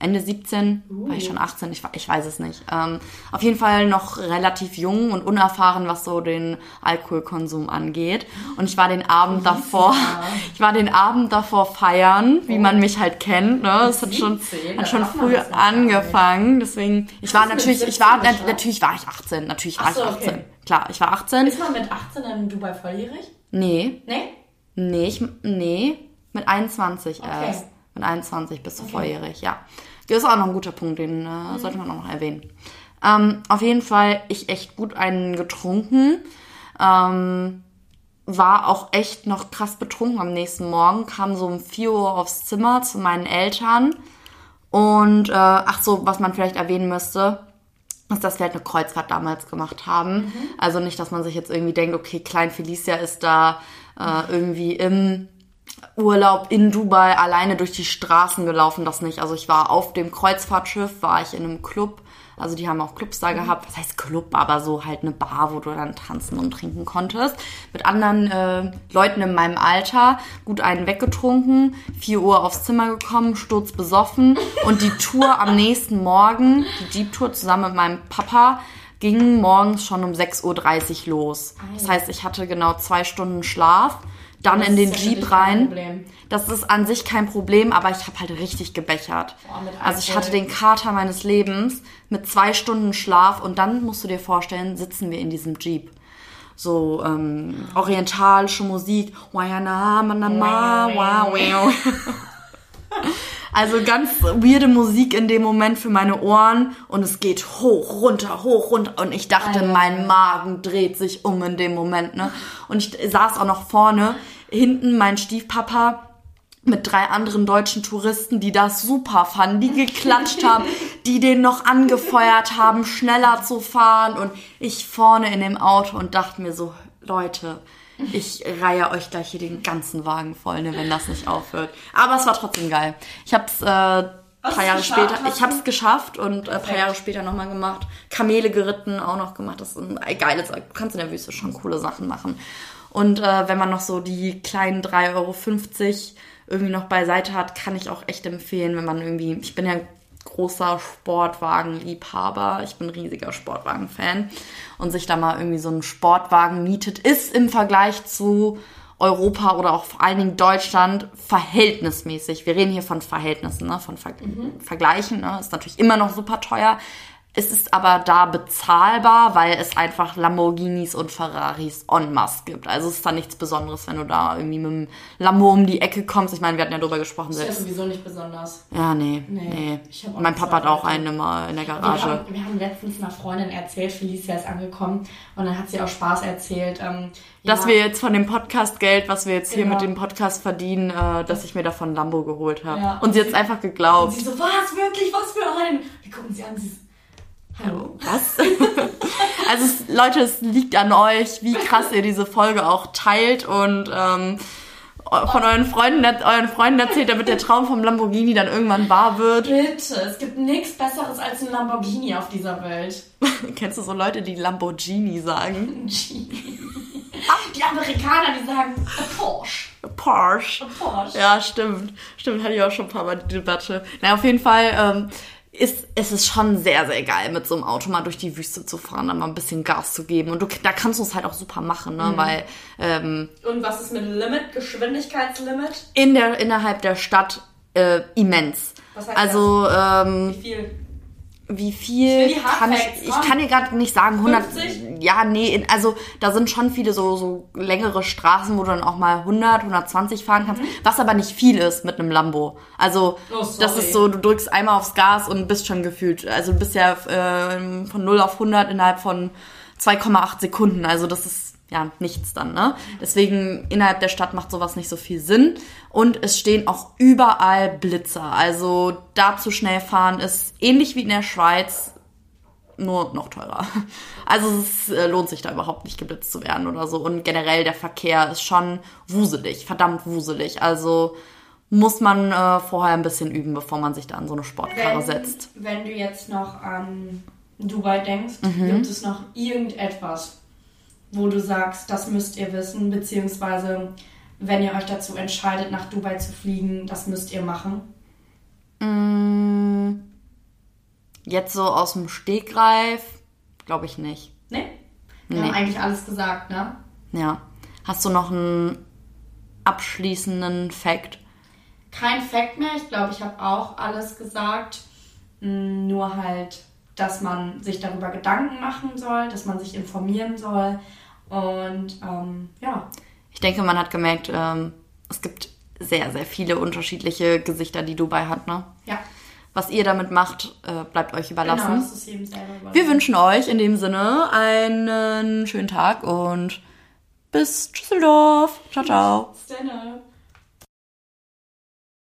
Ende 17, uh. war ich schon 18, ich, ich weiß es nicht. Ähm, auf jeden Fall noch relativ jung und unerfahren, was so den Alkoholkonsum angeht. Und ich war den Abend davor, ich war den Abend davor feiern, wie oh. man mich halt kennt. Ne? Es hat schon, hat schon früh angefangen. Deswegen, ich war natürlich, ich war, natürlich war ich 18, natürlich war so, ich 18. Okay. Klar, ich war 18. Ist man mit 18 in Dubai volljährig? Nee. Nee? Nee, ich, nee, mit 21 okay. erst. Mit 21 bist du okay. volljährig, ja. Das ist auch noch ein guter Punkt, den äh, mhm. sollte man noch erwähnen. Ähm, auf jeden Fall, ich echt gut einen getrunken. Ähm, war auch echt noch krass betrunken am nächsten Morgen. Kam so um 4 Uhr aufs Zimmer zu meinen Eltern. Und, äh, ach so, was man vielleicht erwähnen müsste, ist, dass wir halt eine Kreuzfahrt damals gemacht haben. Mhm. Also nicht, dass man sich jetzt irgendwie denkt, okay, Klein Felicia ist da äh, irgendwie im Urlaub in Dubai alleine durch die Straßen gelaufen, das nicht. Also ich war auf dem Kreuzfahrtschiff, war ich in einem Club. Also die haben auch Clubs da mhm. gehabt. Was heißt Club? Aber so halt eine Bar, wo du dann tanzen und trinken konntest. Mit anderen äh, Leuten in meinem Alter. Gut einen weggetrunken. 4 Uhr aufs Zimmer gekommen, sturzbesoffen. Und die Tour am nächsten Morgen, die Jeep-Tour zusammen mit meinem Papa, ging morgens schon um 6.30 Uhr los. Das heißt, ich hatte genau zwei Stunden Schlaf, dann das in den Jeep rein. Das ist an sich kein Problem, aber ich habe halt richtig gebechert. Boah, also ich hatte den Kater meines Lebens mit zwei Stunden Schlaf und dann musst du dir vorstellen, sitzen wir in diesem Jeep. So ähm, orientalische Musik. Also ganz weirde Musik in dem Moment für meine Ohren und es geht hoch, runter, hoch, runter und ich dachte, Alter. mein Magen dreht sich um in dem Moment, ne? Und ich saß auch noch vorne, hinten mein Stiefpapa mit drei anderen deutschen Touristen, die das super fanden, die geklatscht haben, die den noch angefeuert haben, schneller zu fahren und ich vorne in dem Auto und dachte mir so, Leute, ich reihe euch gleich hier den ganzen Wagen voll, ne, wenn das nicht aufhört. Aber es war trotzdem geil. Ich hab's äh, Hast paar Jahre später, ich hab's du? geschafft und äh, paar. Jahre später nochmal gemacht. Kamele geritten, auch noch gemacht. Das ist ein geiles, du kannst in der Wüste schon coole Sachen machen. Und äh, wenn man noch so die kleinen 3,50 Euro irgendwie noch beiseite hat, kann ich auch echt empfehlen, wenn man irgendwie, ich bin ja ein großer Sportwagenliebhaber, ich bin ein riesiger Sportwagen-Fan und sich da mal irgendwie so einen Sportwagen mietet, ist im Vergleich zu Europa oder auch vor allen Dingen Deutschland verhältnismäßig. Wir reden hier von Verhältnissen, ne? von Ver Vergleichen. Ne? Ist natürlich immer noch super teuer. Es ist aber da bezahlbar, weil es einfach Lamborghinis und Ferraris en masse gibt. Also es ist da nichts Besonderes, wenn du da irgendwie mit dem Lambo um die Ecke kommst. Ich meine, wir hatten ja drüber gesprochen Das ist ja selbst. sowieso nicht besonders. Ja, nee, Nee, nee. Mein Papa hat auch einen immer in der Wir Garage. haben, wir haben letztens einer Freundin erzählt, Felicia ist angekommen und dann hat sie auch Spaß erzählt. Ähm, Dass ja, wir jetzt von dem Podcast-Geld, was wir jetzt hier Genau. mit dem Podcast verdienen, äh, dass ich mir davon Lambo geholt habe. Ja. Und sie hat es einfach geglaubt. Und sie so, was, wirklich, was für ein? Wir gucken sie an, sie so, hallo. Was? also es, Leute, es liegt an euch, wie krass ihr diese Folge auch teilt und ähm, von euren Freunden, euren Freunden erzählt, damit der Traum vom Lamborghini dann irgendwann wahr wird. Bitte, es gibt nichts Besseres als ein Lamborghini auf dieser Welt. Kennst du so Leute, die Lamborghini sagen? Die Amerikaner, die sagen a Porsche. Porsche. A Porsche. Ja, stimmt. Stimmt, hatte ich auch schon ein paar Mal die Debatte. Na, auf jeden Fall ähm, ist es ist schon sehr, sehr geil, mit so einem Auto mal durch die Wüste zu fahren, dann mal ein bisschen Gas zu geben. Und du, da kannst du es halt auch super machen, ne? Weil ähm, Und was ist mit Limit, Geschwindigkeitslimit? in der, innerhalb der Stadt äh, immens. Was heißt also, ähm, Wie viel? Wie viel Ich kann ich, ich kann dir gerade nicht sagen, 100, 50? ja, nee, also da sind schon viele so, so längere Straßen, wo du dann auch mal 100, 120 fahren kannst, was aber nicht viel ist mit einem Lambo. Also, Mhm. Oh, das ist so, du drückst einmal aufs Gas und bist schon gefühlt, also du bist ja äh, von 0 auf 100 innerhalb von 2,8 Sekunden, also das ist ja nichts dann, ne? Deswegen innerhalb der Stadt macht sowas nicht so viel Sinn und es stehen auch überall Blitzer, also da zu schnell fahren ist ähnlich wie in der Schweiz, nur noch teurer. Also es äh, lohnt sich da überhaupt nicht geblitzt zu werden oder so. Und generell der Verkehr ist schon wuselig, verdammt wuselig. Also muss man äh, vorher ein bisschen üben, bevor man sich da an so eine Sportkarre setzt. wenn du jetzt noch an Dubai denkst, Mhm. gibt es noch irgendetwas, wo du sagst, das müsst ihr wissen, beziehungsweise wenn ihr euch dazu entscheidet, nach Dubai zu fliegen, das müsst ihr machen? Jetzt so aus dem Stegreif, glaube ich nicht. Ne? Wir Nee. haben eigentlich alles gesagt, ne? Ja. Hast du noch einen abschließenden Fact? Kein Fact mehr, ich glaube, ich habe auch alles gesagt. Mm, Nur halt, dass man sich darüber Gedanken machen soll, dass man sich informieren soll. Und ähm, ja, Ich denke, man hat gemerkt, ähm, es gibt sehr, sehr viele unterschiedliche Gesichter, die Dubai hat, ne? ja, Was ihr damit macht, äh, bleibt euch überlassen. genau, das ist jedem selber überlassen. Wir wünschen euch in dem Sinne einen schönen Tag und bis Düsseldorf. Ciao, ciao. Stand up.